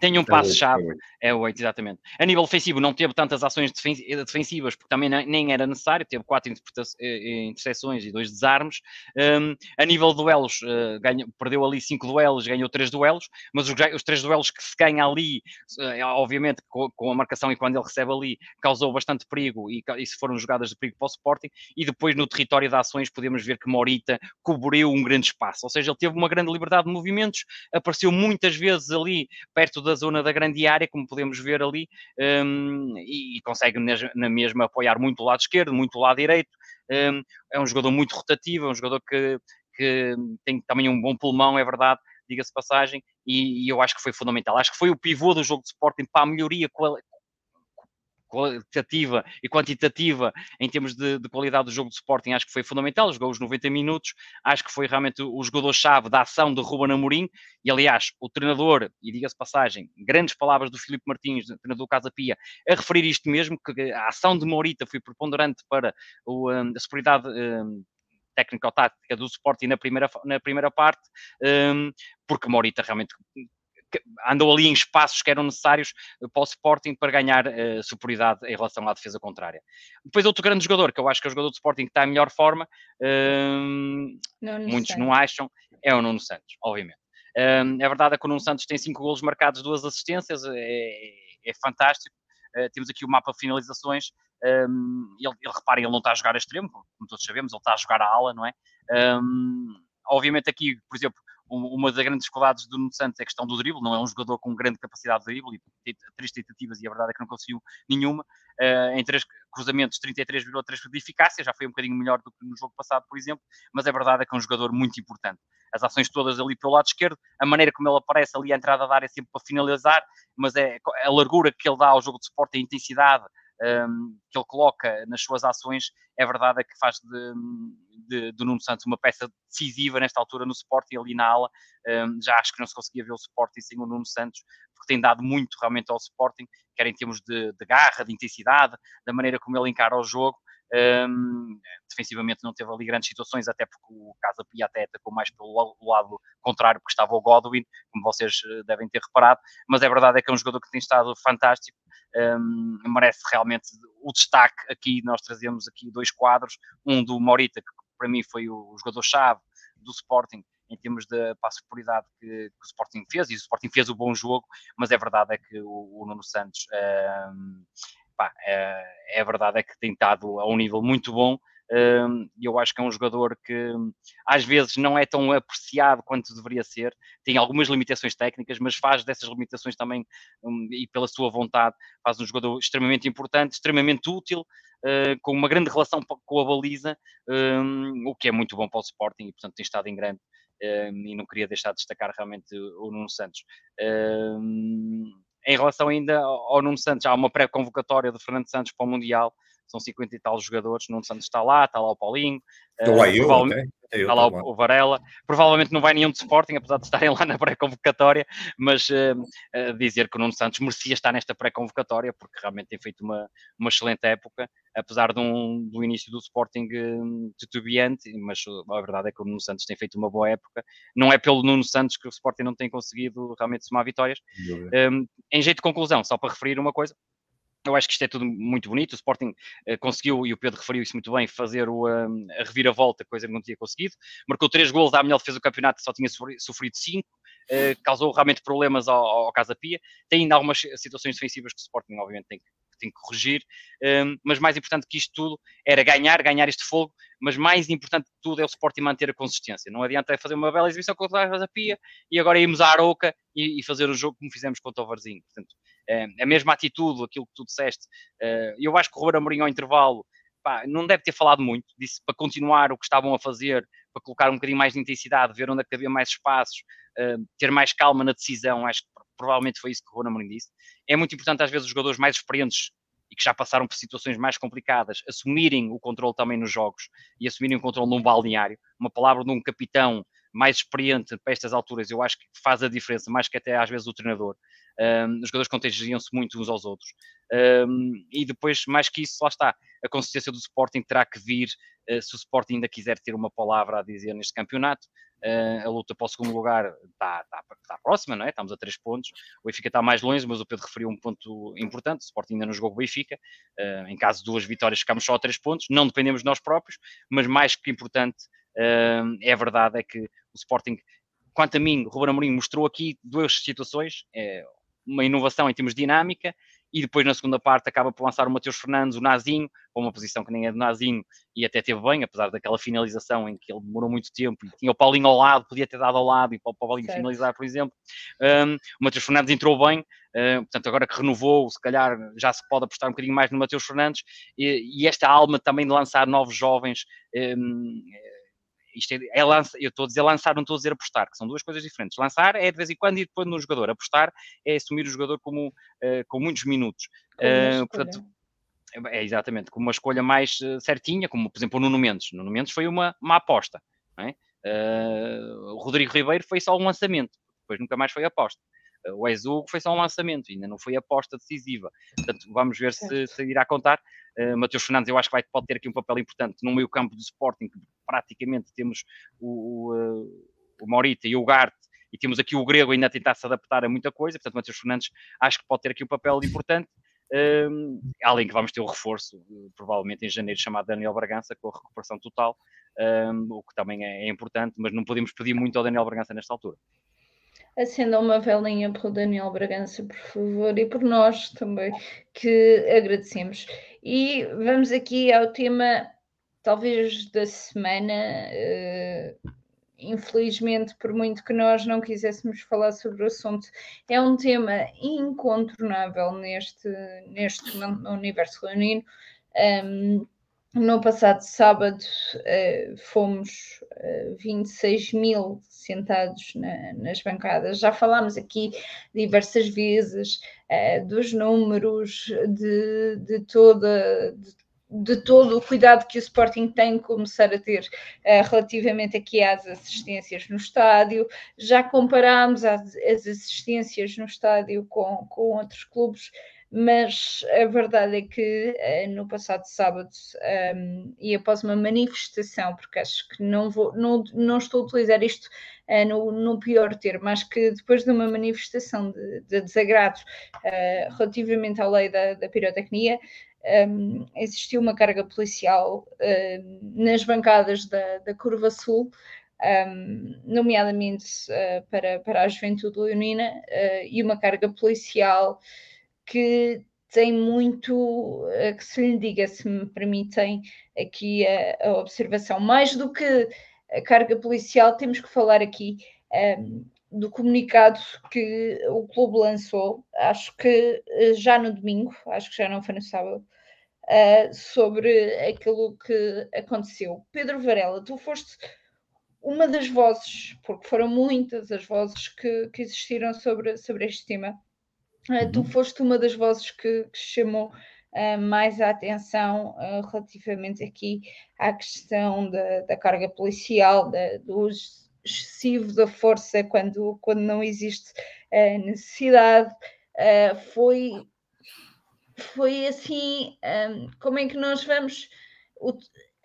tem um é passo-chave, é o 8, exatamente. A nível ofensivo, não teve tantas ações defensivas, porque também nem era necessário, teve quatro eh, interseções e dois desarmes. Um, a nível de duelos, uh, ganha, perdeu ali cinco duelos, ganhou três duelos, mas os, os três duelos que se ganha ali, uh, obviamente, com, com, a marcação e quando ele recebe ali, causou bastante perigo e, e se foram jogadas de perigo para o Sporting. E depois, no território de ações, podemos ver que Morita cobriu um grande espaço, ou seja, ele teve uma grande liberdade de movimentos, apareceu muitas vezes ali perto da zona da grande área, como podemos ver ali, um, e, e, consegue na mesma apoiar muito o lado esquerdo, muito o lado direito. Um, é um jogador muito rotativo, é um jogador que, que tem também um bom pulmão, é verdade, diga-se passagem, e, e, eu acho que foi fundamental. Acho que foi o pivô do jogo de Sporting para a melhoria qualitativa e quantitativa em termos de, de, qualidade do jogo de Sporting, acho que foi fundamental, jogou os 90 minutos, acho que foi realmente o jogador-chave da ação de Ruben Amorim, e aliás, o treinador, e diga-se passagem, grandes palavras do Filipe Martins, treinador do Casa Pia, a referir isto mesmo, que a ação de Morita foi preponderante para o, um, a superioridade um, técnico-tática do Sporting na primeira, na primeira parte, um, porque Morita realmente andou ali em espaços que eram necessários eh, para o Sporting para ganhar uh, superioridade em relação à defesa contrária. Depois outro grande jogador, que eu acho que é o jogador do Sporting que está em melhor forma, uh, muitos Santos. não acham, é o Nuno Santos, obviamente. Uh, a verdade é que o Nuno Santos tem cinco golos marcados, duas assistências, é, é fantástico. Uh, temos aqui o mapa de finalizações. Um, ele, ele, reparem, ele não está a jogar a extremo, como todos sabemos, ele está a jogar a ala, não é? Um, obviamente aqui, por exemplo, uma das grandes dificuldades do Nuno Santos é a questão do drible, não é um jogador com grande capacidade de drible, e três tentativas e a verdade é que não conseguiu nenhuma, uh, em três cruzamentos 33,3% de eficácia, já foi um bocadinho melhor do que no jogo passado, por exemplo, mas a verdade é que é um jogador muito importante. As ações todas ali pelo lado esquerdo, a maneira como ele aparece ali, a entrada da área sempre para finalizar, mas é a largura que ele dá ao jogo de suporte, a intensidade, um, que ele coloca nas suas ações, é verdade é que faz de, de, de Nuno Santos uma peça decisiva nesta altura no Sporting, ali na ala. Um, já acho que não se conseguia ver o Sporting sem o Nuno Santos, porque tem dado muito realmente ao Sporting, quer em termos de, de garra, de intensidade, da maneira como ele encara o jogo. Um, defensivamente não teve ali grandes situações, até porque o Casa Pia até atacou mais pelo lado contrário, porque estava o Godwin, como vocês eh, devem ter reparado, mas é verdade é que é um jogador que tem estado fantástico, um, merece realmente o destaque. Aqui, nós trazemos aqui dois quadros, um do Morita, que para mim foi o jogador-chave do Sporting, em termos de para a superioridade que, que, o Sporting fez, e o Sporting fez o bom jogo, mas é verdade é que o, o Nuno Santos pá, é, é verdade é que tem estado a um nível muito bom e eu acho que é um jogador que às vezes não é tão apreciado quanto deveria ser, tem algumas limitações técnicas, mas faz dessas limitações também um, e pela sua vontade, faz um jogador extremamente importante, extremamente útil, uh, com uma grande relação com a baliza, um, o que é muito bom para o Sporting e portanto tem estado em grande. e não queria deixar de destacar realmente o Nuno Santos. Em relação ainda ao Nuno Santos, há uma pré-convocatória de Fernando Santos para o Mundial, são 50 e tal jogadores, Nuno Santos está lá, está lá o Paulinho,
Estou lá eu, okay.
está lá o, o, Varela, provavelmente não vai nenhum de Sporting, apesar de estarem lá na pré-convocatória, mas uh, uh, dizer que o Nuno Santos merecia estar nesta pré-convocatória, porque realmente tem feito uma, uma excelente época, apesar de um, do início do Sporting uh, titubeante, mas a verdade é que o Nuno Santos tem feito uma boa época, não é pelo Nuno Santos que o Sporting não tem conseguido realmente somar vitórias. Um, em jeito de conclusão, só para referir uma coisa, eu acho que isto é tudo muito bonito. O Sporting uh, conseguiu, e o Pedro referiu isso muito bem, fazer o, uh, a reviravolta, coisa que não tinha conseguido. Marcou três gols, à melhor defesa do campeonato, só tinha sofrido cinco. Uh, causou realmente problemas ao, ao Casa Pia. Tem ainda algumas situações defensivas que o Sporting, obviamente, tem que, tem que corrigir. Um, mas mais importante que isto tudo era ganhar, ganhar este fogo. Mas mais importante de tudo é o Sporting manter a consistência. Não adianta fazer uma bela exibição contra a Casa Pia e agora irmos à Aroca e, e fazer o jogo como fizemos contra o Varzinho. Portanto, é, a mesma atitude, aquilo que tu disseste. Eh, eu acho que o Ruben Amorim ao intervalo pá, não deve ter falado muito, disse para continuar o que estavam a fazer, para colocar um bocadinho mais de intensidade, ver onde é que havia mais espaços, eh, ter mais calma na decisão, acho que provavelmente foi isso que o Ruben Amorim disse. É muito importante às vezes os jogadores mais experientes e que já passaram por situações mais complicadas, assumirem o controle também nos jogos e assumirem o controle num balneário. Uma palavra de um capitão mais experiente para estas alturas, eu acho que faz a diferença, mais que até às vezes o treinador. Um, os jogadores contagiam-se muito uns aos outros. Um, e depois, mais que isso, lá está, a consistência do Sporting terá que vir uh, se o Sporting ainda quiser ter uma palavra a dizer neste campeonato. Uh, a luta para o segundo lugar está, está, está, próxima, não é? Estamos a três pontos. O Benfica está mais longe, mas o Pedro referiu um ponto importante. O Sporting ainda não jogou o Benfica. Uh, em caso de duas vitórias, ficamos só a três pontos. Não dependemos de nós próprios, mas mais que importante é verdade é que o Sporting, quanto a mim, Ruben Amorim mostrou aqui duas situações, é uma inovação em termos de dinâmica, e depois na segunda parte acaba por lançar o Mateus Fernandes, o Nazinho, para uma posição que nem é do Nazinho, e até teve bem, apesar daquela finalização em que ele demorou muito tempo, e tinha o Paulinho ao lado, podia ter dado ao lado, e para o Paulinho certo. finalizar, por exemplo. Um, o Mateus Fernandes entrou bem, uh, portanto agora que renovou, se calhar já se pode apostar um bocadinho mais no Mateus Fernandes, e, e esta alma também de lançar novos jovens, um, isto é, é lança, eu estou a dizer lançar, não estou a dizer apostar, que são duas coisas diferentes. Lançar é de vez em quando e depois no jogador. Apostar é assumir o jogador como, uh, com muitos minutos. Uh, portanto, é, é exatamente, com uma escolha mais uh, certinha, como por exemplo o Nuno Mendes. Nuno Mendes foi uma, uma aposta. É? o Rodrigo Ribeiro foi só um lançamento, depois nunca mais foi aposta o Ezu foi só um lançamento, ainda não foi aposta decisiva. Portanto, vamos ver se, se irá contar. Uh, Mateus Fernandes, eu acho que vai, pode ter aqui um papel importante no meio campo do Sporting, que praticamente temos o, o, eh, o Morita e o Garte, e temos aqui o Grego ainda a tentar se adaptar a muita coisa, portanto, Mateus Fernandes acho que pode ter aqui um papel importante. Um, além que vamos ter o reforço, provavelmente em janeiro, chamado Daniel Bragança, com a recuperação total, um, o que também é, é, importante, mas não podemos pedir muito ao Daniel Bragança nesta altura.
Acenda uma velinha para o Daniel Bragança, por favor, e por nós também, que agradecemos. E vamos aqui ao tema, talvez, da semana. Uh, infelizmente, por muito que nós não quiséssemos falar sobre o assunto, é um tema incontornável neste, neste universo leonino. Um, no passado sábado uh, fomos uh, 26 mil sentados na, nas bancadas. Já falámos aqui diversas vezes uh, dos números, de, de toda. De, de todo o cuidado que o Sporting tem que começar a ter relativamente aqui às assistências no estádio. Já comparámos as, as assistências no estádio com, com outros clubes mas a verdade é que uh, no passado sábado um, ehm, e após uma manifestação, porque acho que não vou, não, não estou a utilizar isto uh, no, no, pior termo, mas que depois de uma manifestação de, de desagrado uh, relativamente à lei da, da pirotecnia, um, ehm, existiu uma carga policial ehm, nas bancadas da, da Curva Sul. Um, nomeadamente para, para a juventude leonina, e uma carga policial que tem muito a que se lhe diga, se me permitem aqui a, a, observação. Mais do que a carga policial, temos que falar aqui um, ehm, do comunicado que o clube lançou, acho que eh, já no domingo, acho que já não foi no sábado, uh, sobre aquilo que aconteceu. Pedro Varela, tu foste uma das vozes, porque foram muitas as vozes que, que existiram sobre, sobre este tema Uh, tu uhum. foste uma das vozes que, que chamou uh, mais a atenção uh, relativamente aqui à questão da, da carga policial, da, do excessivo da força quando, quando não existe necessidade. foi, foi assim, um, como é que nós vamos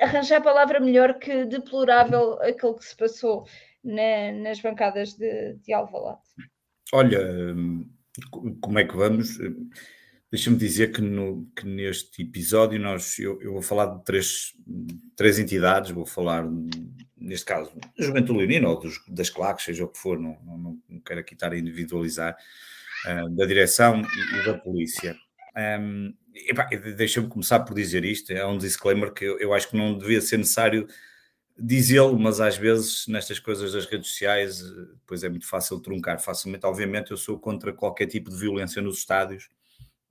arranjar a palavra melhor que deplorável aquilo que se passou na, nas bancadas de, de Alvalade?
Olha, como é que vamos? Deixa-me dizer que, no, que, neste episódio nós, eu, eu, vou falar de três, três entidades, vou falar, neste caso, da Juventude Leonina ou dos, das claques, seja o que for, não, não, não quero aqui estar a individualizar, uh, da direção e, e da polícia. Um, Deixa-me começar por dizer isto, é um disclaimer que eu, eu acho que não devia ser necessário dizê-lo, mas às vezes nestas coisas das redes sociais, depois é muito fácil truncar facilmente. Obviamente, eu sou contra qualquer tipo de violência nos estádios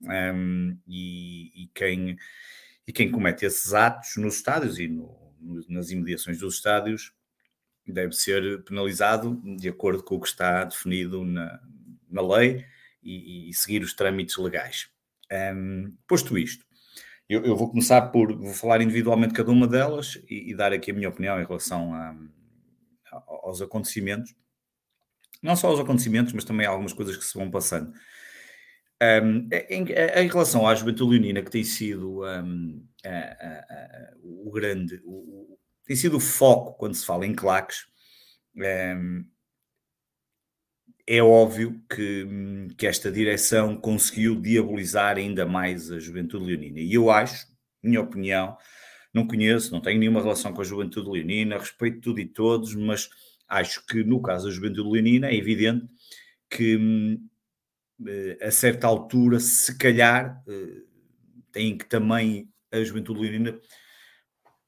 um, e, e, quem, e quem comete esses atos nos estádios e no, nas imediações dos estádios deve ser penalizado de acordo com o que está definido na, na lei e, e seguir os trâmites legais. Um, posto isto, eu, eu, vou começar por vou falar individualmente cada uma delas e, e dar aqui a minha opinião em relação a, a, aos acontecimentos. Não só aos acontecimentos, mas também algumas coisas que se vão passando. Um, em, em, relação à juventude leonina, que tem sido um, a, a, o grande, o, tem sido o foco quando se fala em claques, um, é óbvio que, que esta direção conseguiu diabolizar ainda mais a juventude leonina. E eu acho, minha opinião, não conheço, não tenho nenhuma relação com a juventude leonina, respeito tudo e todos, mas acho que no caso da juventude leonina é evidente que eh, a certa altura, se calhar, eh, tem que também a juventude leonina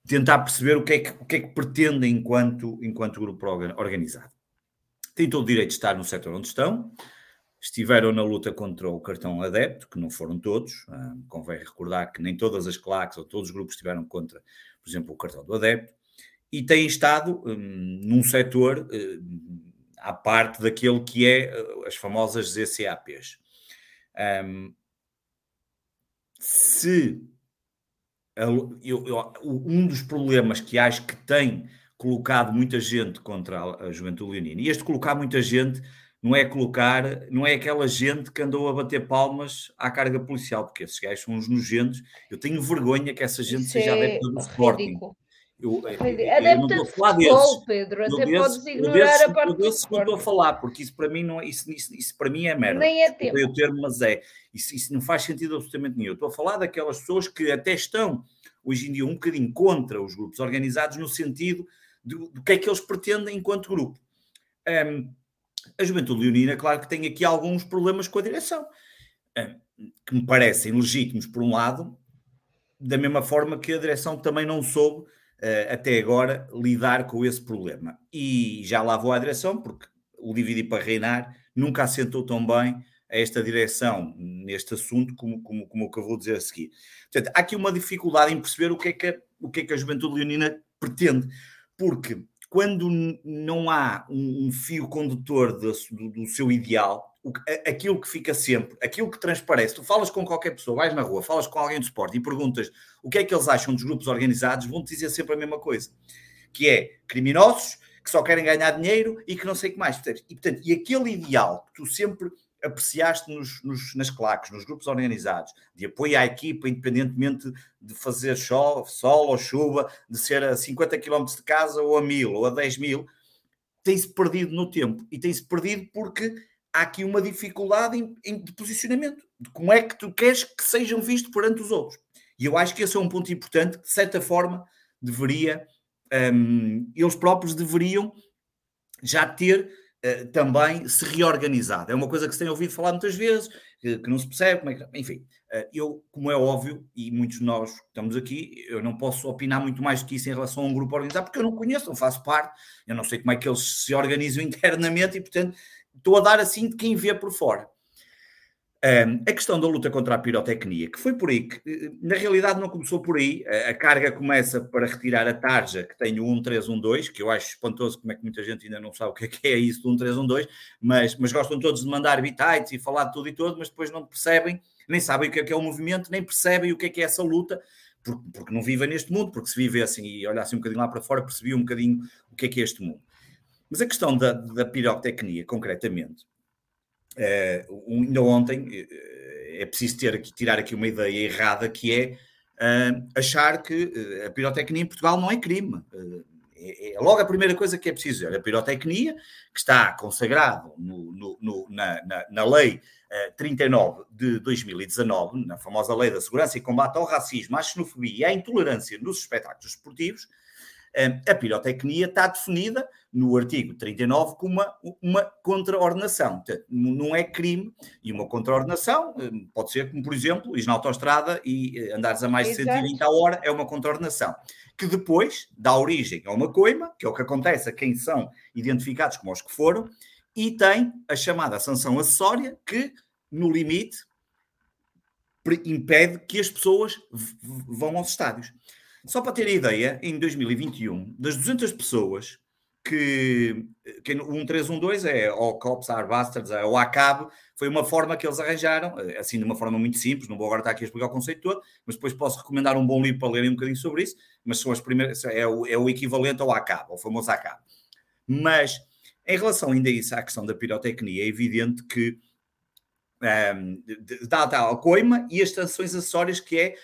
tentar perceber o que é que, o que, é que pretende enquanto, enquanto grupo organizado. Tem todo o direito de estar no setor onde estão, estiveram na luta contra o cartão adepto, que não foram todos, ah, convém recordar que nem todas as claques ou todos os grupos estiveram contra, por exemplo, o cartão do adepto, e têm estado hum, num setor hum, à parte daquele que é uh, as famosas ZCAPs. Um, se eu, eu, um dos problemas que acho que tem colocado muita gente contra a, a juventude leonina, e este colocar muita gente não é colocar, não é aquela gente que andou a bater palmas à carga policial, porque esses gajos são uns nojentos. Eu tenho vergonha que essa gente Isso seja é adepta do Sporting.
Eu, eu, eu não estou a falar desses. Pedro, até desse, podes ignorar desses, a parte
desses não estou a falar, porque isso para mim não é, isso, isso, isso para mim é merda. Nem é tempo. o termo, mas é. Isso, isso não faz sentido absolutamente nenhum. Eu estou a falar daquelas pessoas que até estão hoje em dia um bocadinho contra os grupos organizados no sentido do, do que é que eles pretendem enquanto grupo. Um, a Juventude Leonina, claro que tem aqui alguns problemas com a direção, um, que me parecem legítimos por um lado, da mesma forma que a direção também não soube uh, até agora lidar com esse problema. E já lá vou à direção, porque o dividir para reinar nunca assentou tão bem a esta direção neste assunto como, como, como o que eu vou dizer a seguir. Portanto, há aqui uma dificuldade em perceber o que é que a, o que é que a juventude leonina pretende, porque quando não há um, um fio condutor do, do, seu ideal, o, aquilo que fica sempre, aquilo que transparece, tu falas com qualquer pessoa, vais na rua, falas com alguém do esporte e perguntas o que é que eles acham dos grupos organizados, vão-te dizer sempre a mesma coisa, que é criminosos, que só querem ganhar dinheiro e que não sei o que mais. E, portanto, e aquele ideal que tu sempre apreciaste nos, nos, nas claques, nos grupos organizados, de apoio à equipa, independentemente de fazer sol, sol ou chuva, de ser a 50 km de casa ou a mil ou a 10 mil, tem-se perdido no tempo. E tem-se perdido porque há aqui uma dificuldade em, em, de posicionamento. De como é que tu queres que sejam vistos perante os outros? E eu acho que esse é um ponto importante que, de certa forma, deveria, um, eles próprios deveriam já ter também se reorganizado. É uma coisa que se tem ouvido falar muitas vezes, que, que não se percebe, como é que, enfim. Uh, eu, como é óbvio, e muitos de nós que estamos aqui, eu não posso opinar muito mais do que isso em relação a um grupo organizado, porque eu não conheço, não faço parte, eu não sei como é que eles se organizam internamente e, portanto, Estou a dar assim de quem vê por fora. A questão da luta contra a pirotecnia, que foi por aí, que eh, na realidade não começou por aí, a, a carga começa para retirar a tarja que tem o 1312, que eu acho espantoso como é que muita gente ainda não sabe o que é, que é isso do 1312, mas, mas gostam todos de mandar bitites e falar de tudo e todo, mas depois não percebem, nem sabem o que é que é o movimento, nem percebem o que é que é essa luta, porque, porque não vivem neste mundo, porque se vivessem e olhassem um bocadinho lá para fora, percebiam um bocadinho o que é que é este mundo. Mas a questão da, da pirotecnia, concretamente, é, ainda ontem é preciso ter aqui, tirar aqui uma ideia errada que é uh, achar que a pirotecnia em Portugal não é crime. Uh, é, é, logo a primeira coisa que é preciso dizer. A pirotecnia, que está consagrado no, no, no, na, na, na, lei uh, 39 de 2019, na famosa lei da segurança e combate ao racismo, à xenofobia e à intolerância nos espetáculos esportivos, a pirotecnia está definida no artigo 39 como uma, uma contraordenação. Portanto, não é crime e uma contraordenação hum, pode ser como, por exemplo, ir na autostrada e eh, andares a mais de 120 a hora é uma contraordenação. Que depois dá origem a uma coima, que é o que acontece a quem são identificados como os que foram, e tem a chamada sanção acessória que, no limite, impede que as pessoas vão aos estádios. Só para ter a ideia, em 2021, das 200 pessoas que, que o 1312 é o Cops Bastards, é o ACAB, foi uma forma que eles arranjaram, assim de uma forma muito simples, não vou agora estar aqui a explicar o conceito todo, mas depois posso recomendar um bom livro para lerem um bocadinho sobre isso, mas são as primeiras, é o, é o equivalente ao ACAB, ao famoso ACAB. Mas, em relação ainda a isso, à questão da pirotecnia, é evidente que dá a coima e as sanções acessórias que é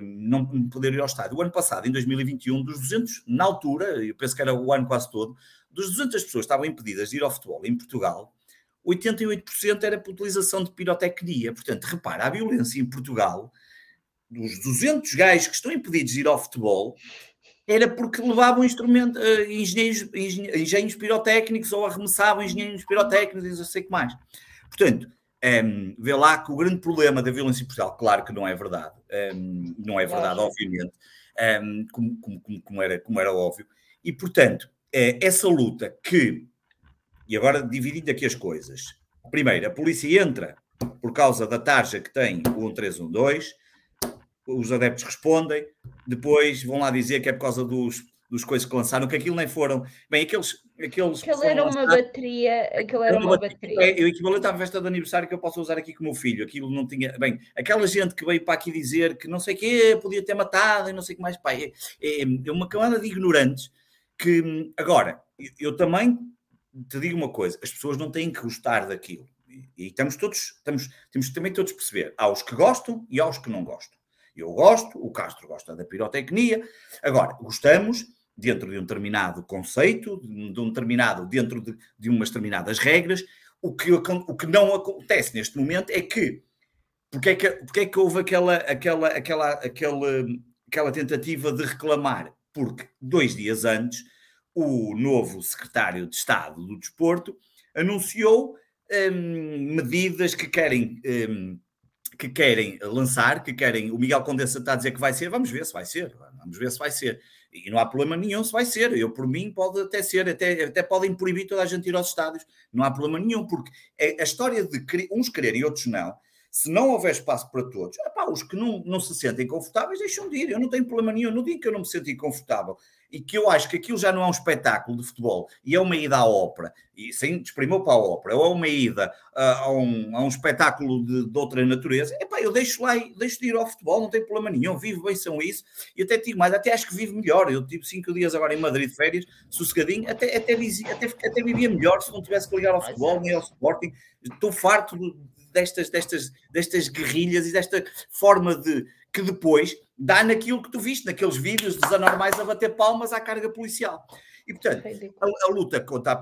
não poder ir ao estádio. O ano passado, em 2021, dos 200, na altura, eu penso que era o ano quase todo, dos 200 pessoas que estavam impedidas de ir ao futebol em Portugal, 88% era por utilização de pirotecnia. Portanto, repara, a violência em Portugal, dos 200 gajos que estão impedidos de ir ao futebol, era porque levavam instrumento, uh, engenheiros, engenheiros pirotécnicos ou arremessavam engenheiros pirotécnicos e não sei o que mais. Portanto, um, vê lá que o grande problema da violência em Portugal, claro que não é verdade, um, não é verdade, obviamente, um, como, como, como, era, como era óbvio, e portanto, é essa luta que, e agora dividindo aqui as coisas, primeiro, a polícia entra por causa da tarja que tem o 1312, os adeptos respondem, depois vão lá dizer que é por causa dos dos coisas que lançaram, que aquilo nem foram. Bem, aqueles. aqueles
aquilo era uma bateria. Aquilo era uma bateria. É,
o equivalente à festa de aniversário que eu posso usar aqui com o meu filho. Aquilo não tinha. Bem, aquela gente que veio para aqui dizer que não sei o quê, podia ter matado e não sei o que mais. Pá, é, é, é uma camada de ignorantes que. Agora, eu também te digo uma coisa: as pessoas não têm que gostar daquilo. E, e estamos todos. Estamos, temos também todos perceber. Há os que gostam e há os que não gostam. Eu gosto, o Castro gosta da pirotecnia. Agora, gostamos dentro de um determinado conceito, de um determinado, dentro de, de umas determinadas regras. O que, o que não acontece neste momento é que porque é que, porque é que houve aquela, aquela, aquela, aquela, aquela tentativa de reclamar? Porque dois dias antes, o novo secretário de Estado do Desporto anunciou hum, medidas que querem, hum, que querem lançar, que querem. O Miguel Condensa está a dizer que vai ser, vamos ver se vai ser, vamos ver se vai ser. E não há problema nenhum se vai ser. Eu, por mim, pode até ser, até, até podem proibir toda a gente ir aos estádios. Não há problema nenhum, porque é a história de uns quererem e outros não. Se não houver espaço para todos, epá, os que não, não se sentem confortáveis deixam de ir. Eu não tenho problema nenhum. No dia que eu não me senti confortável e que eu acho que aquilo já não é um espetáculo de futebol e é uma ida à ópera, e sem desprimou para a ópera, ou é uma ida uh, a, um, a um espetáculo de, de outra natureza, epá, eu deixo lá, deixo de ir ao futebol, não tem problema nenhum, vivo bem são isso, e até digo mais, até acho que vivo melhor, eu tive cinco dias agora em Madrid de férias, sossegadinho, até, até, até, até vivia melhor se não tivesse que ligar ao futebol, nem ao Sporting, estou farto destas, destas, destas guerrilhas e desta forma de que depois dá naquilo que tu viste, naqueles vídeos dos anormais a bater palmas à carga policial. E, portanto, a, a, luta contra a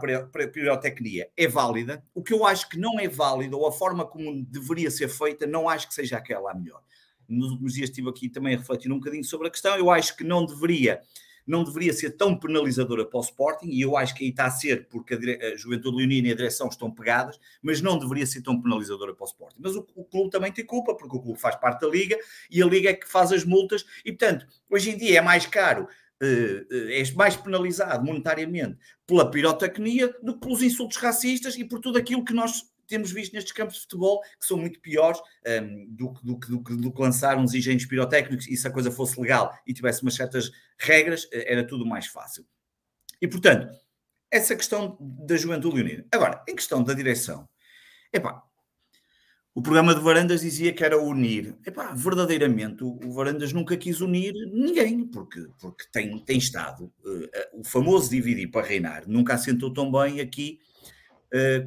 pirotecnia é válida. O que eu acho que não é válido, ou a forma como deveria ser feita, não acho que seja aquela a melhor. Nos últimos dias estive aqui também a refletir um bocadinho sobre a questão. Eu acho que não deveria não deveria ser tão penalizadora para o Sporting, e eu acho que aí está a ser, porque a, dire... a Juventude Leonina e a direção estão pegadas, mas não deveria ser tão penalizadora para o Sporting. Mas o, o clube também tem culpa, porque o clube faz parte da Liga e a Liga é que faz as multas, e portanto, hoje em dia é mais caro uh, és mais penalizado monetariamente pela pirotecnia do que pelos insultos racistas e por tudo aquilo que nós temos visto nestes campos de futebol que são muito piores um, do, do, do, do, que lançar uns engenhos pirotécnicos e se a coisa fosse legal e tivesse umas certas regras, eh, era tudo mais fácil. E, portanto, essa questão da juventude unida. Agora, em questão da direção, epá, o programa de Varandas dizia que era unir. Epá, verdadeiramente, o Varandas nunca quis unir ninguém, porque, porque tem, tem estado. Uh, o famoso dividir para reinar nunca assentou tão bem aqui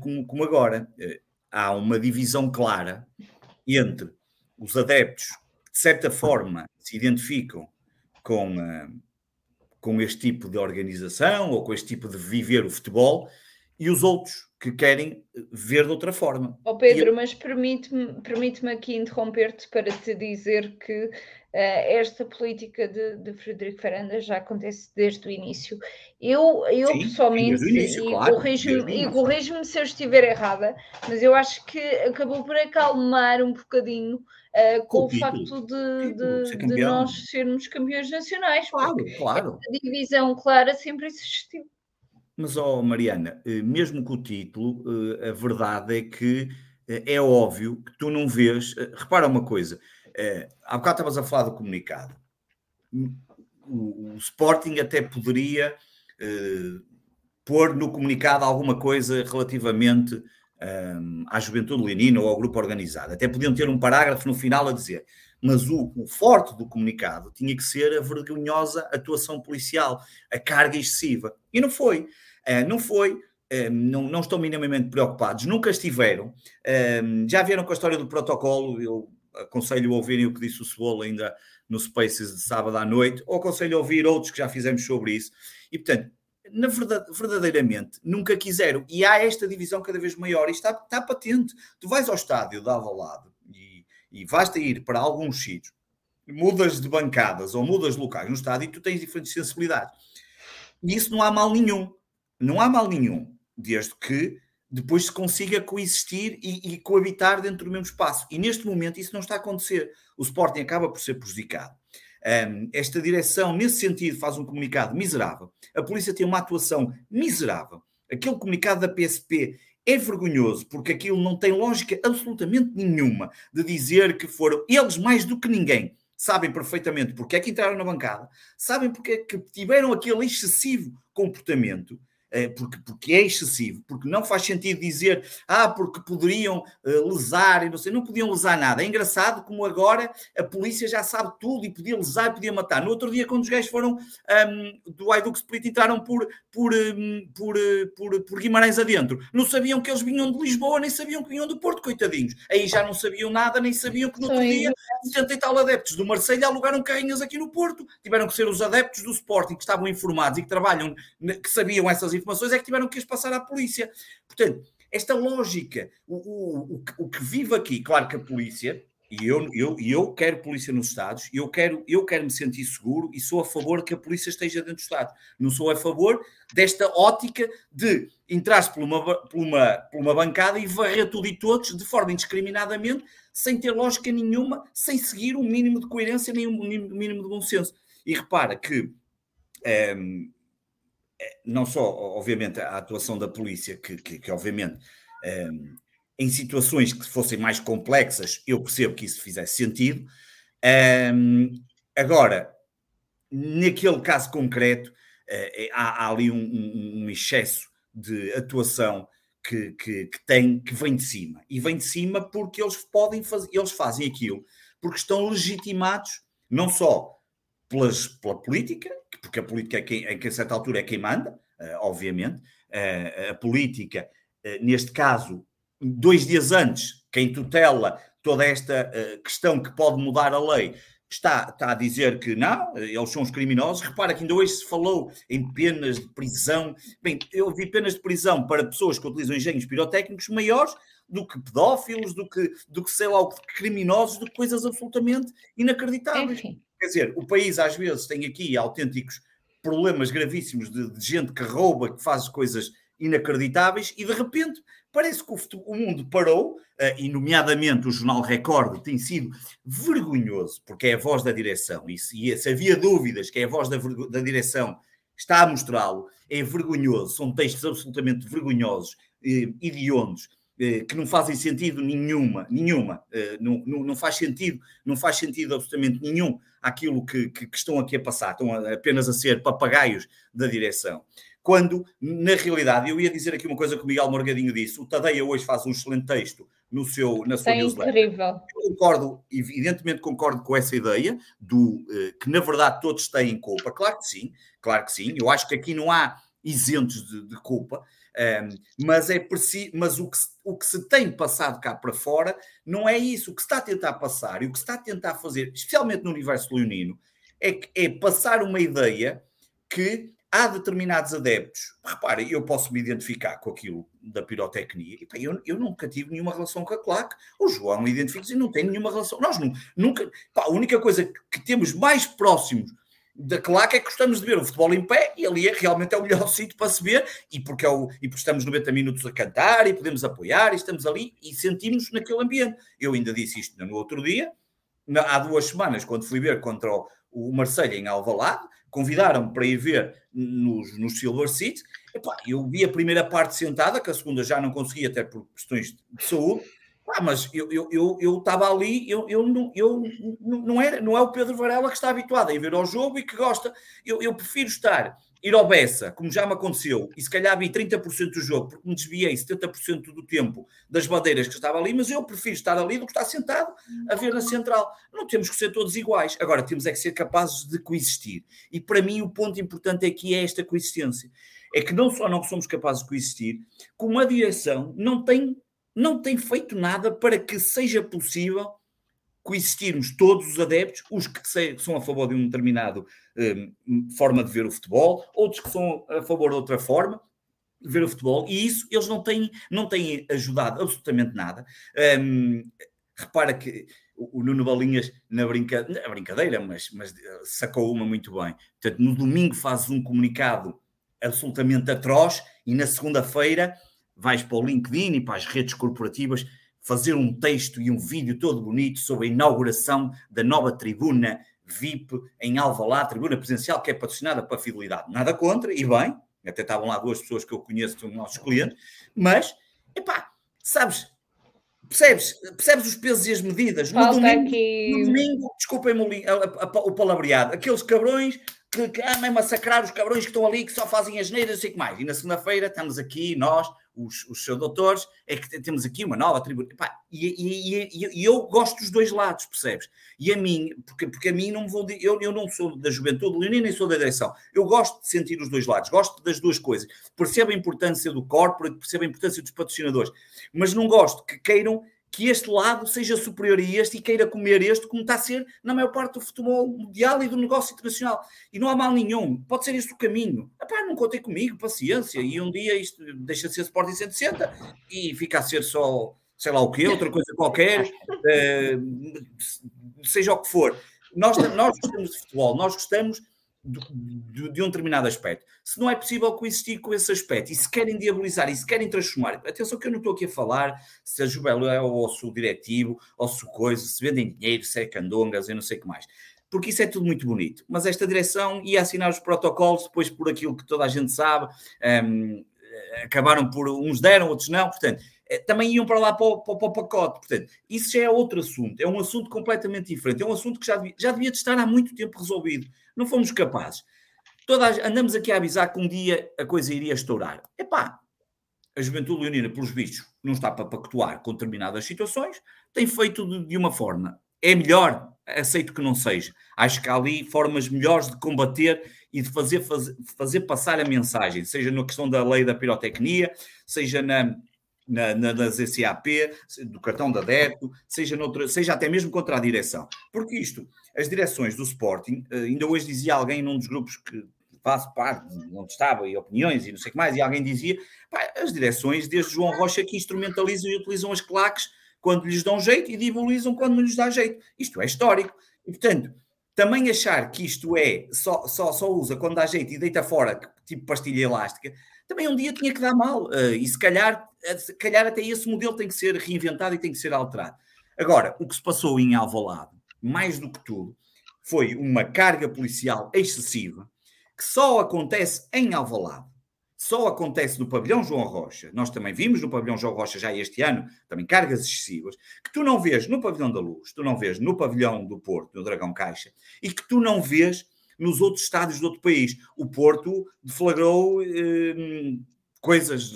como, como, agora. Uh, há uma divisão clara entre os adeptos que, de certa forma, se identificam com, uh, com este tipo de organização ou com este tipo de viver o futebol e os outros que querem ver de outra forma.
Oh Pedro, eu... mas permite-me permite aqui interromper-te para te dizer que esta política de, de Frederico Farandas já acontece desde o início. Eu, eu sim, pessoalmente, início, e claro, corrijo-me corrijo se eu estiver errada, mas eu acho que acabou por acalmar um bocadinho uh, com, o facto de, de, de, nós sermos campeões nacionais.
Claro, claro.
A divisão clara sempre existiu.
Mas, ó oh, Mariana, eh, mesmo com o título, eh, a verdade é que eh, é óbvio que tu não vês. Repara uma coisa, há bocado estavas a falar do comunicado. O, o Sporting até poderia pôr no comunicado alguma coisa relativamente um, à juventude leonina ou ao grupo organizado. Até podiam ter um parágrafo no final a dizer mas o, o, forte do comunicado tinha que ser a vergonhosa atuação policial, a carga excessiva. E não foi. Uh, não foi. Uh, não, não estão minimamente preocupados, nunca estiveram. Uh, já vieram com a história do protocolo. Eu aconselho a ouvirem o que disse o Cebola ainda no Spaces de sábado à noite, ou aconselho a ouvir outros que já fizemos sobre isso. E, portanto, na verdade, verdadeiramente nunca quiseram. E há esta divisão cada vez maior e está, está patente. Tu vais ao estádio de Alvalade e, e basta ir para alguns sítios, mudas de bancadas ou mudas de locais no estádio e tu tens diferentes sensibilidades. E isso não há mal nenhum. Não há mal nenhum, desde que depois se consiga coexistir e, e coabitar dentro do mesmo espaço. E neste momento isso não está a acontecer. O Sporting acaba por ser prejudicado. Um, esta direção, nesse sentido, faz um comunicado miserável. A polícia tem uma atuação miserável. Aquele comunicado da PSP é vergonhoso, porque aquilo não tem lógica absolutamente nenhuma de dizer que foram eles mais do que ninguém. Sabem perfeitamente porque é que entraram na bancada, sabem porque é que tiveram aquele excessivo comportamento porque, porque é excessivo, porque não faz sentido dizer, ah, porque poderiam uh, lesar e não sei, não podiam lesar nada. É engraçado como agora a polícia já sabe tudo e podia lesar e podia matar. No outro dia, quando os gajos foram um, do Aiduk Split, entraram por, por, um, por, uh, por, por, Guimarães adentro, não sabiam que eles vinham de Lisboa, nem sabiam que vinham do Porto, coitadinhos. Aí já não sabiam nada, nem sabiam que no outro Sim. dia 70 e tal adeptos do Marseille alugaram carrinhas aqui no Porto. Tiveram que ser os adeptos do Sporting que estavam informados e que trabalham, que sabiam essas informações informações é que tiveram que as passar à polícia. Portanto, esta lógica, o, o, o, que vive aqui, claro que a polícia, e eu, eu, eu quero polícia nos Estados, eu quero, eu quero me sentir seguro e sou a favor que a polícia esteja dentro do Estado. Não sou a favor desta ótica de entrar por uma, por, uma, por uma bancada e varrer tudo e todos de forma indiscriminadamente, sem ter lógica nenhuma, sem seguir um mínimo de coerência nem um mínimo de bom senso. E repara que um, ehm, não só, obviamente, a atuação da polícia, que, que, que obviamente, um, ehm, em situações que fossem mais complexas, eu percebo que isso fizesse sentido. Um, ehm, agora, naquele caso concreto, uh, há, há, ali um, um, um, excesso de atuação que, que, que, tem, que vem de cima. E vem de cima porque eles podem fazer, eles fazem aquilo porque estão legitimados não só pelas, pela política, porque a política é quem, em que a certa altura é quem manda, uh, obviamente, uh, a política, uh, neste caso, dois dias antes, quem tutela toda esta questão que pode mudar a lei, está, está a dizer que não, eles são os criminosos. Repara que ainda hoje se falou em penas de prisão. Bem, eu vi penas de prisão para pessoas que utilizam engenhos pirotécnicos maiores do que pedófilos, do que, do que sei lá, criminosos, de coisas absolutamente inacreditáveis. Enfim. Quer dizer, o país às vezes tem aqui autênticos problemas gravíssimos de, de gente que rouba, que faz coisas inacreditáveis e de repente parece que o, o mundo parou, uh, e nomeadamente o Jornal Record tem sido vergonhoso, porque é a voz da direção, e se, se havia dúvidas que é a voz da, da direção, está a mostrá-lo, é vergonhoso, são textos absolutamente vergonhosos, eh, hediondos, eh, que não fazem sentido nenhuma, nenhuma, eh, não, não, não, faz sentido, não faz sentido absolutamente nenhum aquilo que, que, que, estão aqui a passar, estão apenas a ser papagaios da direção. Quando, na realidade, eu ia dizer aqui uma coisa que o Miguel Morgadinho disse, o Tadeia hoje faz um excelente texto no seu, na sua
é incrível.
Eu concordo, evidentemente concordo com essa ideia do eh, que, na verdade, todos têm culpa. Claro que sim, claro que sim. Eu acho que aqui não há isentos de, de culpa. Um, mas é preciso, mas o que, o que se tem passado cá para fora não é isso. O que se está a tentar passar e o que se está a tentar fazer, especialmente no universo leonino, é, é passar uma ideia que há determinados adeptos. Reparem, eu posso me identificar com aquilo da pirotecnia. E, eu, eu nunca tive nenhuma relação com a claque. O João identifica-se e não tem nenhuma relação. Nós nunca. Pá, a única coisa que temos mais próximos da claque é que gostamos de ver o futebol em pé e ali é, realmente é o melhor sítio para se ver e porque, é o, e porque estamos 90 minutos a cantar e podemos apoiar e estamos ali e sentimos naquele ambiente. Eu ainda disse isto no outro dia, na, há duas semanas, quando fui ver contra o, o Marseille em Alvalade, convidaram-me para ir ver nos, nos Silver City. Epá, eu vi a primeira parte sentada, que a segunda já não consegui, até por questões de saúde, ah, mas eu estava eu, eu, eu ali, eu, eu, não, eu não, era, não é o Pedro Varela que está habituado a ir ver ao jogo e que gosta. Eu, eu prefiro estar ir ao Bessa, como já me aconteceu, e se calhar vi 30% do jogo, porque me desviei 70% do tempo das bandeiras que estava ali, mas eu prefiro estar ali do que estar sentado a ver na central. Não temos que ser todos iguais. Agora, temos é que ser capazes de coexistir. E para mim o ponto importante aqui é esta coexistência. É que não só não somos capazes de coexistir, como a direção não tem, não tem feito nada para que seja possível coexistirmos todos os adeptos, os que são a favor de um determinado um, forma de ver o futebol, outros que são a favor de outra forma de ver o futebol, e isso eles não têm, não têm ajudado absolutamente nada. Um, repara que o Nuno Balinhas, na brincadeira, na brincadeira mas, mas sacou uma muito bem. Portanto, no domingo fazes um comunicado absolutamente atroz e na segunda-feira vais para o LinkedIn e para as redes corporativas fazer um texto e um vídeo todo bonito sobre a inauguração da nova tribuna VIP em Alvalade, tribuna presencial que é patrocinada para a fidelidade. Nada contra, e bem, até estavam lá duas pessoas que eu conheço, são nossos clientes, mas, epá, sabes, percebes, percebes os pesos e as medidas. No domingo, no domingo desculpem-me o, o palavreado, aqueles cabrões que, que amem massacrar os cabrões que estão ali, que só fazem as neiras, não sei o que mais. E na segunda-feira estamos aqui, nós, os, os seus doutores, é que temos aqui uma nova tribo. E, e, e, e, eu gosto dos dois lados, percebes? E a mim, porque, porque a mim não me vou. Eu, eu não sou da juventude leonina nem sou da direção. Eu gosto de sentir os dois lados, gosto das duas coisas. Percebo a importância do corporate, percebo a importância dos patrocinadores, mas não gosto que queiram que este lado seja superior a este e queira comer este, como está a ser na maior parte do futebol mundial e do negócio internacional. E não há mal nenhum, pode ser este o caminho. Epá, não contei comigo, paciência, e um dia isto deixa de ser Sporting 160 e fica a ser só, sei lá o quê, outra coisa qualquer, uh, seja o que for. Nós, nós gostamos de futebol, nós gostamos de, de, um determinado aspecto. Se não é possível coexistir com esse aspecto e se querem diabolizar e se querem transformar, atenção que eu não estou aqui a falar se a Jubelo é ou se o diretivo ou se o coisa, se vendem dinheiro, se é candongas, eu não sei o que mais. Porque isso é tudo muito bonito. Mas esta direção ia assinar os protocolos depois por aquilo que toda a gente sabe, um, acabaram por uns deram, outros não, portanto, eh, também iam para lá para o, para o, pacote. Portanto, isso já é outro assunto, é um assunto completamente diferente, é um assunto que já devia, já devia estar há muito tempo resolvido. Não fomos capazes. Andamos aqui a avisar que um dia a coisa iria estourar. Epá, a juventude leonina, pelos bichos, não está para pactuar com determinadas situações, tem feito de, de uma forma. É melhor, aceito que não seja. Acho que há ali formas melhores de combater e de fazer, fazer, fazer passar a mensagem, seja na questão da lei da pirotecnia, seja na, na, na, nas SAP, do cartão da débito, seja, noutra, seja até mesmo contra a direção. Porque isto, as direções do Sporting, eh, ainda hoje dizia alguém num dos grupos que faço parte, onde estava, e opiniões e não sei o que mais, e alguém dizia, as direções, desde João Rocha, que instrumentalizam e utilizam as claques quando lhes dão jeito e diabolizam quando lhes dá jeito. Isto é histórico. E, portanto, também achar que isto é, só, só, só usa quando dá jeito e deita fora, tipo pastilha elástica, também um dia tinha que dar mal. Uh, e se calhar, eh, se calhar até esse modelo tem que ser reinventado e tem que ser alterado. Agora, o que se passou em Alvalade, mais do que tudo, foi uma carga policial excessiva que só acontece em Alvalade. Só acontece no pavilhão João Rocha. Nós também vimos no pavilhão João Rocha já este ano, também cargas excessivas, que tu não vês no pavilhão da Luz, tu não vês no pavilhão do Porto, no Dragão Caixa, e que tu não vês nos outros estádios do outro país. O Porto deflagrou eh, coisas,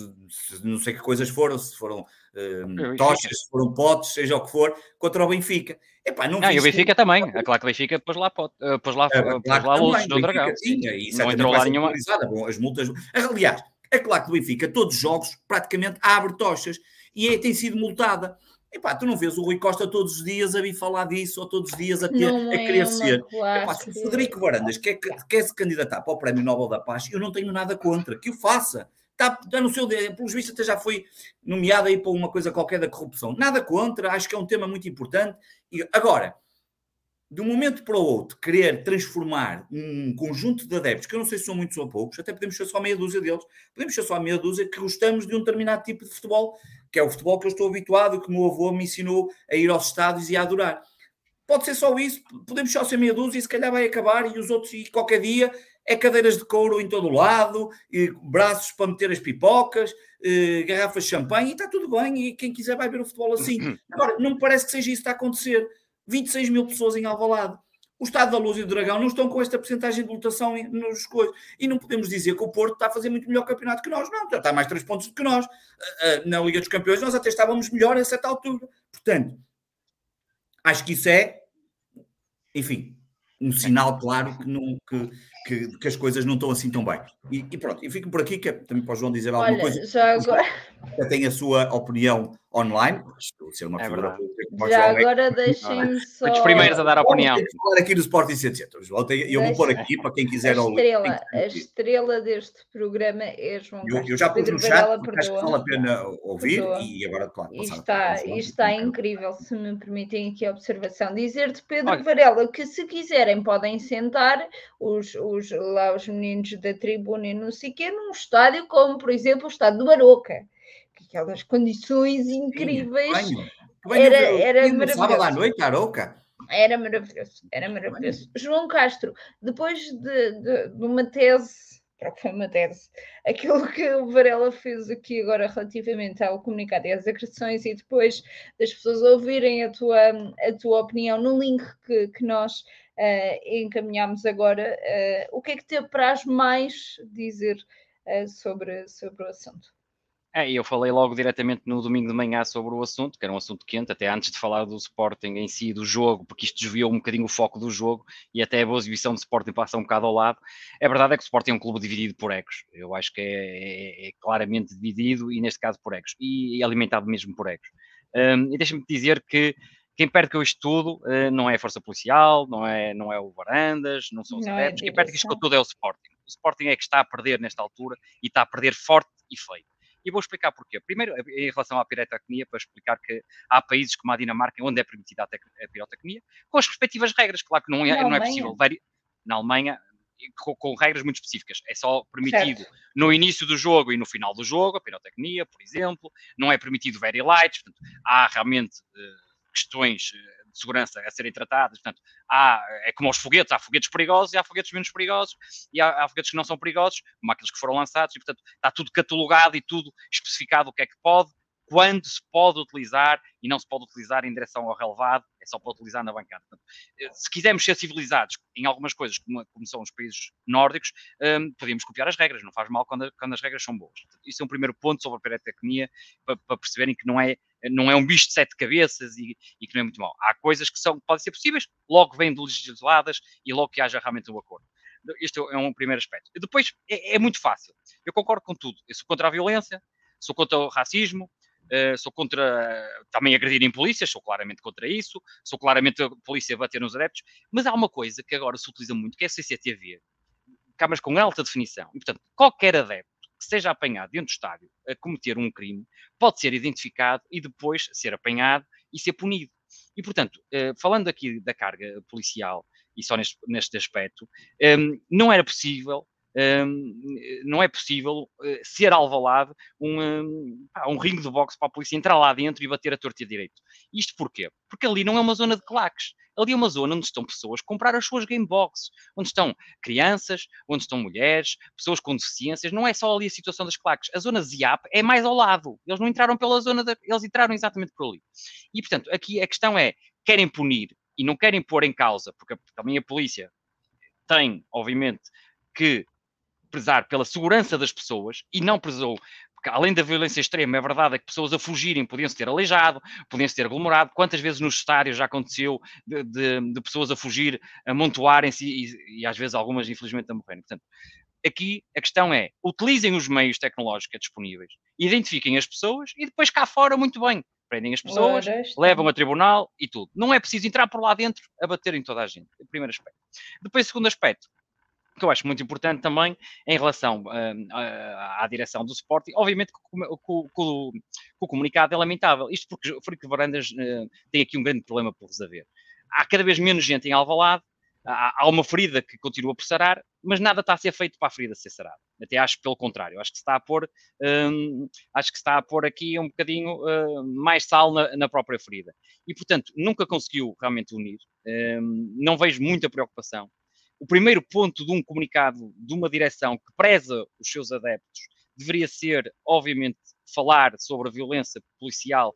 não sei que coisas foram, se foram eh, tochas, se foram potes, seja o que for, contra o Benfica.
Epá, não, não e o Benfica também. É claro que o Benfica pôs lá, pot, uh, pôs lá, é, pôs lá luzes do Dragão. Sim,
isso não entrou lá nenhuma. Bom, as multas. Aliás, é claro que o Benfica, todos os jogos, praticamente abre tochas e é, tem sido multada. Epá, tu não vês o Rui Costa todos os dias a vir falar disso, ou todos os dias a, ter, a é querer ser. Epá, se o Federico Varandas quer, quer se candidatar para o Prémio Nobel da Paz, eu não tenho nada contra, que o faça. Está, seu pelos vistos até já foi nomeado aí para uma coisa qualquer da corrupção. Nada contra, acho que é um tema muito importante. E, agora, de um momento para o outro, querer transformar um conjunto de adeptos, que eu não sei se são muitos ou poucos, até podemos ser só meia dúzia deles, podemos ser só meia dúzia que gostamos de um determinado tipo de futebol, que é o futebol que eu estou habituado, que o meu avô me ensinou a ir aos estádios e a adorar. Pode ser só isso, podemos só ser meia dúzia e se calhar vai acabar e os outros, e qualquer dia, é cadeiras de couro em todo o lado, braços para meter as pipocas, eh, garrafas de champanhe, e está tudo bem, e quem quiser vai ver o futebol assim. Agora, não me parece que seja isso que está a acontecer 26 mil pessoas em Alvalade. O Estado da Luz e do Dragão não estão com esta porcentagem de lotação nos coisas. E não podemos dizer que o Porto está a fazer muito melhor campeonato que nós. Não, está mais três pontos do que nós. Na Liga dos Campeões nós até estávamos melhor a certa altura. Portanto, acho que isso é, enfim, um sinal claro que, não, que, que, que, as coisas não estão assim tão bem. E, e pronto, e fico por aqui, que é também para o João dizer alguma
Olha,
coisa.
Já agora...
Já tem a sua opinião online, ser uma
É
figura pública.
Já
é-
agora deixem-me só.
Foi dos primeiros a dar a opinião.
Vamos falar aqui do Sporting 700. João, tem- Eu vou
Deixa-
pôr aqui para quem
A
quiser ouvir.
estrela, a estrela deste programa é João
Eu, eu já pus
Pedro
no chat,
Varela
porque acho que vale a pena ouvir
Perdoa.
e agora, claro,
Isto
passar
está, isto está incrível, se me permitem aqui a observação. Dizer-te, Pedro
Olha.
Varela, que se quiserem podem sentar os, os, lá os meninos da tribuna e não sei o quê, num estádio como, por exemplo, o estádio do Aroca. Que Aquelas condições incríveis.
Venham, que venham
Era- era
de Sábado à
maravilhoso.
noite, Aroca.
Era maravilhoso, era maravilhoso. João Castro, depois de, de- de uma tese, foi uma tese, aquilo que o Varela fez aqui agora relativamente ao comunicado e às agressões, e depois das pessoas ouvirem a tua, a tua opinião no link que, que nós eh, encaminhamos agora, eh, o que é que te apraz mais dizer eh, sobre, sobre o assunto?
É, e eu falei logo diretamente no domingo de manhã sobre o assunto, que era um assunto quente, até antes de falar do Sporting em si, do jogo, porque isto desviou um bocadinho o foco do jogo e até a boa exibição do Sporting passa um bocado ao lado. A verdade é que o Sporting é um clube dividido por egos. Eu acho que é, é- é claramente dividido e, neste caso, por egos. E, alimentado mesmo por egos. Hum, e deixa-me dizer que quem perde com isto tudo eh, não é a Força Policial, não é, não é o Varandas, não são os
Não é
adeptos. Quem perde com isto tudo é o Sporting. O Sporting é que está a perder nesta altura e está a perder forte e feio. E vou explicar porquê. Primeiro, em relação à pirotecnia, para explicar que há países como a Dinamarca onde é permitida a, a pirotecnia, com as respectivas regras. Claro que não é, não é possível. Na Alemanha, com, com regras muito específicas. É só permitido
Certo.
no início do jogo e no final do jogo, a pirotecnia, por exemplo. Não é permitido very lights. Portanto, há realmente eh, questões eh, de segurança a serem tratadas. Portanto, há, é como aos foguetes, há foguetes perigosos e há foguetes menos perigosos, e há, há foguetes que não são perigosos, como aqueles que foram lançados, e portanto está tudo catalogado e tudo especificado o que é que pode, quando se pode utilizar e não se pode utilizar em direção ao relevado, é só para utilizar na bancada. Portanto, eh, se quisermos ser civilizados em algumas coisas, como, como são os países nórdicos, hum, podíamos copiar as regras, não faz mal quando, quando as regras são boas. Portanto, isso é um primeiro ponto sobre a pirotecnia, para, para perceberem que não é, não é um bicho de sete cabeças e, e que não é muito mau. Há coisas que são, podem ser possíveis, logo vêm legisladas e logo que haja realmente um acordo. Este é um primeiro aspecto. Depois, é, é muito fácil. Eu concordo com tudo. Eu sou contra a violência, sou contra o racismo, eh, sou contra também agredir em polícias, sou claramente contra isso, sou claramente a polícia bater nos adeptos, mas há uma coisa que agora se utiliza muito, que é a CCTV, câmaras com alta definição. E, portanto, qualquer adepto que seja apanhado dentro do estádio a cometer um crime pode ser identificado e depois ser apanhado e ser punido. E, portanto, eh, falando aqui da carga policial, e só neste, neste aspecto, em, não era possível, não é possível eh, ser alvalado um, um ringue de boxe para a polícia entrar lá dentro e bater a torta direito. Isto porquê? Porque ali não é uma zona de claques. Ali é uma zona onde estão pessoas a comprar as suas game boxes, onde estão crianças, onde estão mulheres, pessoas com deficiências. Não é só ali a situação das claques. A zona ZIAP é mais ao lado. Eles não entraram pela zona, da... eles entraram exatamente por ali. E, portanto, aqui a questão é, querem punir e não querem pôr em causa, porque também a polícia tem, obviamente, que prezar pela segurança das pessoas e não prezou, porque além da violência extrema, é verdade é que pessoas a fugirem podiam-se ter aleijado, podiam-se ter aglomerado. Quantas vezes nos estádios já aconteceu de, de, de pessoas a fugir, amontoarem-se e, e, às vezes algumas, infelizmente, a morrerem? Portanto, aqui a questão é, utilizem os meios tecnológicos disponíveis, identifiquem as pessoas e depois cá fora, muito bem, prendem as pessoas, levam a tribunal e tudo. Não é preciso entrar por lá dentro a bater em toda a gente. O primeiro aspecto. Depois, segundo aspecto, que eu acho muito importante também em relação uh, à, à direção do Sporting, obviamente que o, o, comunicado é lamentável. Isto porque o Frico Varandas uh, tem aqui um grande problema por resolver. Há cada vez menos gente em Alvalade, há, há uma ferida que continua por sarar, mas nada está a ser feito para a ferida ser sarada. Até acho pelo contrário, acho que se está a pôr, um, acho que está a pôr aqui um bocadinho uh, mais sal na, na, própria ferida. E portanto, nunca conseguiu realmente unir. Um, não vejo muita preocupação o primeiro ponto de um comunicado de uma direção que preza os seus adeptos deveria ser, obviamente, falar sobre a violência policial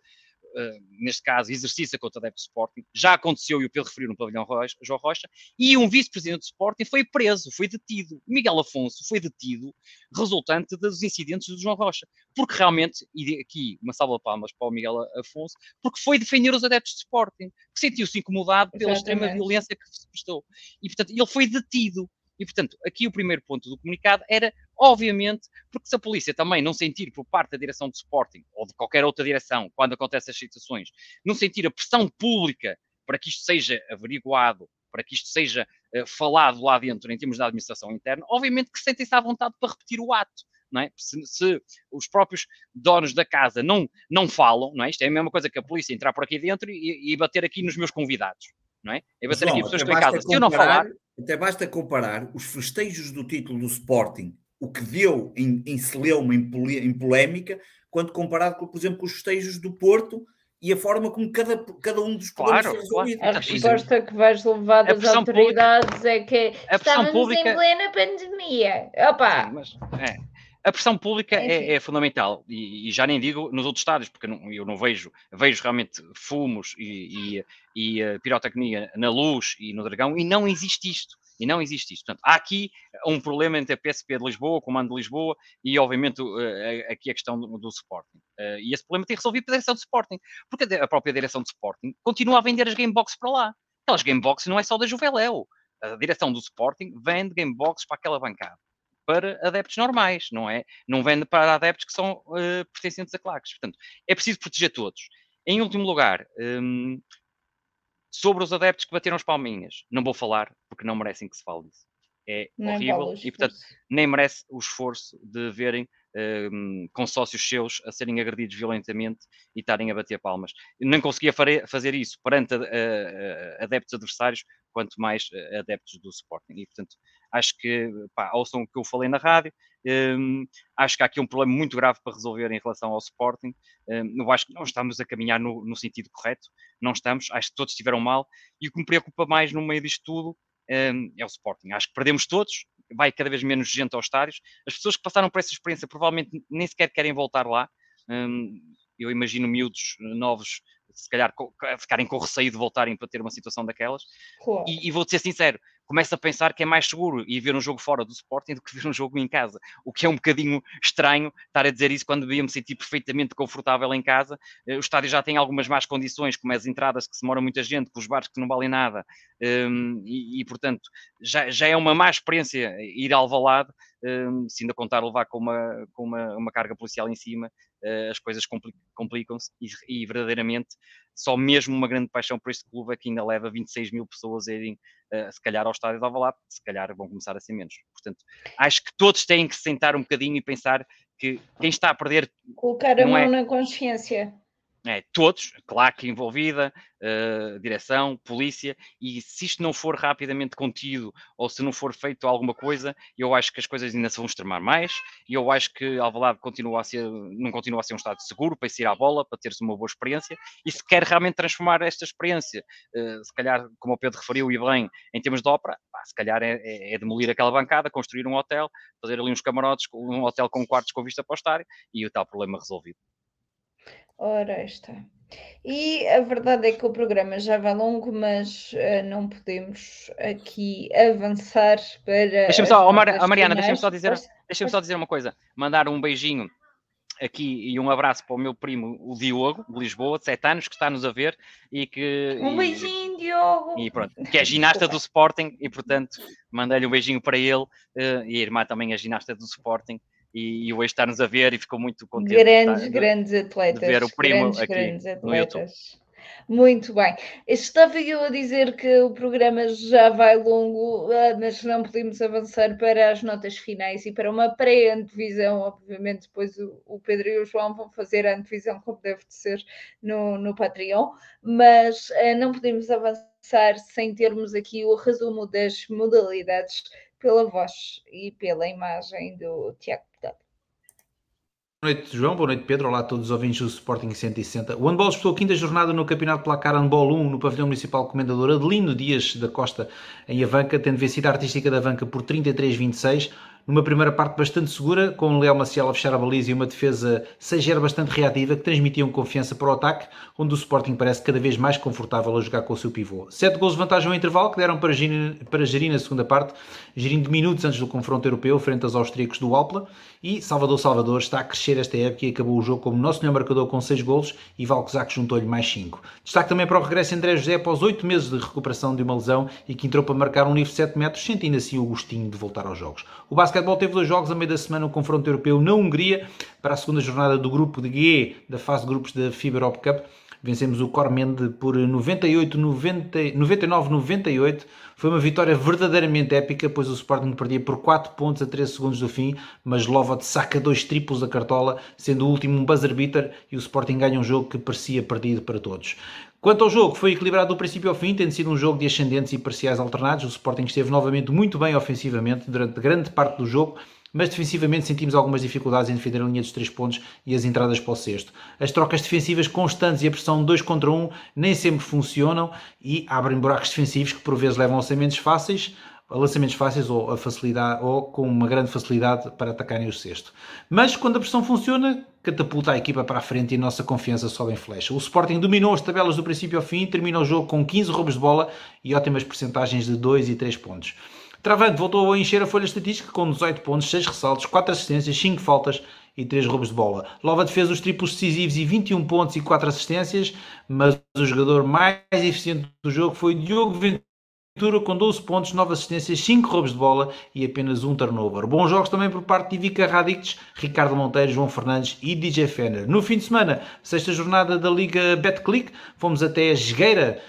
neste caso, exercício contra o adepto Sporting. Já aconteceu, e o Pedro referiu no pavilhão Rocha, João Rocha, e um vice-presidente do Sporting foi preso, foi detido. Miguel Afonso foi detido, resultante dos incidentes do João Rocha. Porque realmente, e aqui uma salva de palmas para o Miguel Afonso, porque foi defender os adeptos de Sporting, que sentiu-se incomodado pela extrema violência que se prestou. E, portanto, ele foi detido. E, portanto, aqui o primeiro ponto do comunicado era, obviamente, porque se a polícia também não sentir por parte da direção de Sporting ou de qualquer outra direção, quando acontecem as situações, não sentir a pressão pública para que isto seja averiguado, para que isto seja uh, falado lá dentro em termos da administração interna, obviamente que sentem-se à vontade para repetir o ato. Não é? se, se, os próprios donos da casa não, não falam, não é? isto é a mesma coisa que a polícia entrar por aqui dentro e, e bater aqui nos meus convidados. Não é? é bater João, aqui pessoas que estão em casa. Se eu não falar,
até basta comparar os festejos do título do Sporting, o que deu em, em celeuma, em, em polémica, quando comparado, com, por exemplo, com os festejos do Porto e a forma como cada, cada um dos
problemas claro, claro.
A resposta que vais levar das autoridades pública, é que estávamos pública, em plena pandemia. Opa! Sim, mas,
é, a pressão pública é, é, é fundamental e, e, já nem digo nos outros estádios, porque não, eu não vejo, vejo realmente fumos e, e, e pirotecnia na luz e no Dragão e não existe isto. E não existe isto. Portanto, há aqui um problema entre a PSP de Lisboa, o Comando de Lisboa e, obviamente, uh, aqui a questão do, do Sporting. Uh, e esse problema tem resolvido pela direção do Sporting, porque a própria direção do Sporting continua a vender as Gamebox para lá. Aquelas Gamebox não é só da Juveléu. A direção do Sporting vende Gamebox para aquela bancada para adeptos normais, não é? Não vende para adeptos que são uh, pertencentes a claques. Portanto, é preciso proteger todos. Em último lugar, um, sobre os adeptos que bateram as palminhas, não vou falar porque não merecem que se fale disso. É nem horrível e, portanto, nem merece o esforço de verem um, consórcios seus a serem agredidos violentamente e estarem a bater palmas. não conseguia fazer isso perante adeptos adversários, quanto mais adeptos do Sporting. E, portanto, acho que, pá, ouçam o que eu falei na rádio, um, acho que há aqui um problema muito grave para resolver em relação ao Sporting. Um, eu acho que não estamos a caminhar no, no, sentido correto, não estamos, acho que todos estiveram mal. E o que me preocupa mais no meio disto tudo um, é o Sporting. Acho que perdemos todos, vai cada vez menos gente aos estádios. As pessoas que passaram por essa experiência provavelmente nem sequer querem voltar lá. eu imagino miúdos novos se calhar ficarem com receio de voltarem para ter uma situação daquelas. Claro. E, e vou-te ser sincero, começa a pensar que é mais seguro ir ver um jogo fora do Sporting do que ver um jogo em casa. O que é um bocadinho estranho estar a dizer isso quando devia me sentir perfeitamente confortável em casa. Eh, o estádio já tem algumas más condições, como as entradas que se demora muita gente, com os bares que não valem nada, um, e, e, portanto já, já é uma má experiência ir ao Alvalade, um, se ainda contar levar com uma, com uma, uma carga policial em cima, as coisas complicam-se e, e verdadeiramente só mesmo uma grande paixão por este clube é que ainda leva 26 mil pessoas a irem, uh, se calhar, ao estádio de Alvalade, se calhar vão começar a ser menos. Portanto, acho que todos têm que se sentar um bocadinho e pensar que quem está a perder.
Colocar a mão é... na consciência
é, todos, claque envolvida, uh, direção, polícia, e se isto não for rapidamente contido ou se não for feito alguma coisa, eu acho que as coisas ainda se vão extremar mais, e eu acho que Alvalade continua a ser, não continua a ser um estado seguro para ir à bola, para teres uma boa experiência, e se quer realmente transformar esta experiência, uh, se calhar, como o Pedro referiu e bem, em termos de ópera, pá, se calhar é, é, é, demolir aquela bancada, construir um hotel, fazer ali uns camarotes, um hotel com quartos com vista para o estádio, e o tal problema resolvido.
Ora, está. E a verdade é que o programa já vai longo, mas uh, não podemos aqui avançar para.
Deixa-me só, oh, Mar Mariana, deixa-me só, dizer, deixa só dizer uma coisa. Mandar um beijinho aqui e um abraço para o meu primo, o Diogo, de Lisboa, de 7 anos, que está-nos a ver e que.
Um beijinho, Diogo!
E pronto, que é ginasta do Sporting e, portanto, mandei-lhe um beijinho para ele uh, e a irmã também é ginasta do Sporting e, e hoje está-nos a ver e ficou muito contente.
Grandes, de, grandes atletas.
De ver o primo grandes, aqui grandes no YouTube.
Muito bem. Estava eu a dizer que o programa já vai longo, ah, mas não podemos avançar para as notas finais e para uma pré-antevisão. Obviamente, depois o, Pedro e o João vão fazer a antevisão como deve de ser no, no Patreon, mas uh, não podemos avançar sem termos aqui o resumo das modalidades pela voz e pela imagem do Tiago
Boa noite, João. Boa noite, Pedro. Olá a todos os ouvintes do Sporting 160. O handball disputou a quinta jornada no Campeonato Placar Handball 1 no Pavilhão Municipal Comendador Adelino Dias da Costa, em Avanca, tendo vencido a Artística da Avanca por 33-26. Numa primeira parte bastante segura, com o Léo Maciel a fechar a baliza e uma defesa 6 bastante reativa, que transmitiam confiança para o ataque, onde o Sporting parece cada vez mais confortável a jogar com o seu pivô. 7 gols de vantagem ao intervalo, que deram para gerir, para gerir na segunda parte, gerindo minutos antes do confronto europeu, frente aos austríacos do Alpla, e Salvador Salvador está a crescer esta época e acabou o jogo como nosso melhor marcador com 6 gols e Valcosac juntou-lhe mais 5. Destaque também para o regresso de André José após 8 meses de recuperação de uma lesão e que entrou para marcar um livre de 7 metros, sentindo assim o gostinho de voltar aos jogos. O basquetebol teve dois jogos a meio da semana, no confronto europeu na Hungria, para a segunda jornada do grupo de G da fase de grupos da FIBA Europe Cup. Vencemos o Cormende por 98, 90, 99, 98. Foi uma vitória verdadeiramente épica, pois o Sporting perdia por 4 pontos a 13 segundos do fim, mas Lovot saca dois triplos da cartola, sendo o último um buzzer beater e o Sporting ganha um jogo que parecia perdido para todos. Quanto ao jogo, foi equilibrado do princípio ao fim, tendo sido um jogo de ascendentes e parciais alternados. O Sporting esteve novamente muito bem ofensivamente durante grande parte do jogo, mas defensivamente sentimos algumas dificuldades em defender a linha dos 3 pontos e as entradas para o sexto. As trocas defensivas constantes e a pressão 2 contra 1 um nem sempre funcionam e abrem buracos defensivos que por vezes levam a lançamentos fáceis, a lançamentos fáceis ou, a facilidade, ou com uma grande facilidade para atacarem o sexto. Mas quando a pressão funciona, catapulta a equipa para a frente e a nossa confiança sobe em flecha. O Sporting dominou as tabelas do princípio ao fim, termina o jogo com 15 roubos de bola e ótimas percentagens de 2 e 3 pontos. Travante voltou a encher a folha estatística com 18 pontos, 6 ressaltos, 4 assistências, 5 faltas e 3 roubos de bola. Lova fez os triplos decisivos e 21 pontos e 4 assistências, mas o jogador mais eficiente do jogo foi Diogo Ventura com 12 pontos, 9 assistências, 5 roubos de bola e apenas um turnover. Bons jogos também por parte de Ivica Radictes, Ricardo Monteiro, João Fernandes e DJ Fenner. No fim de semana, sexta jornada da Liga Betclic, fomos até a Jogueira eh,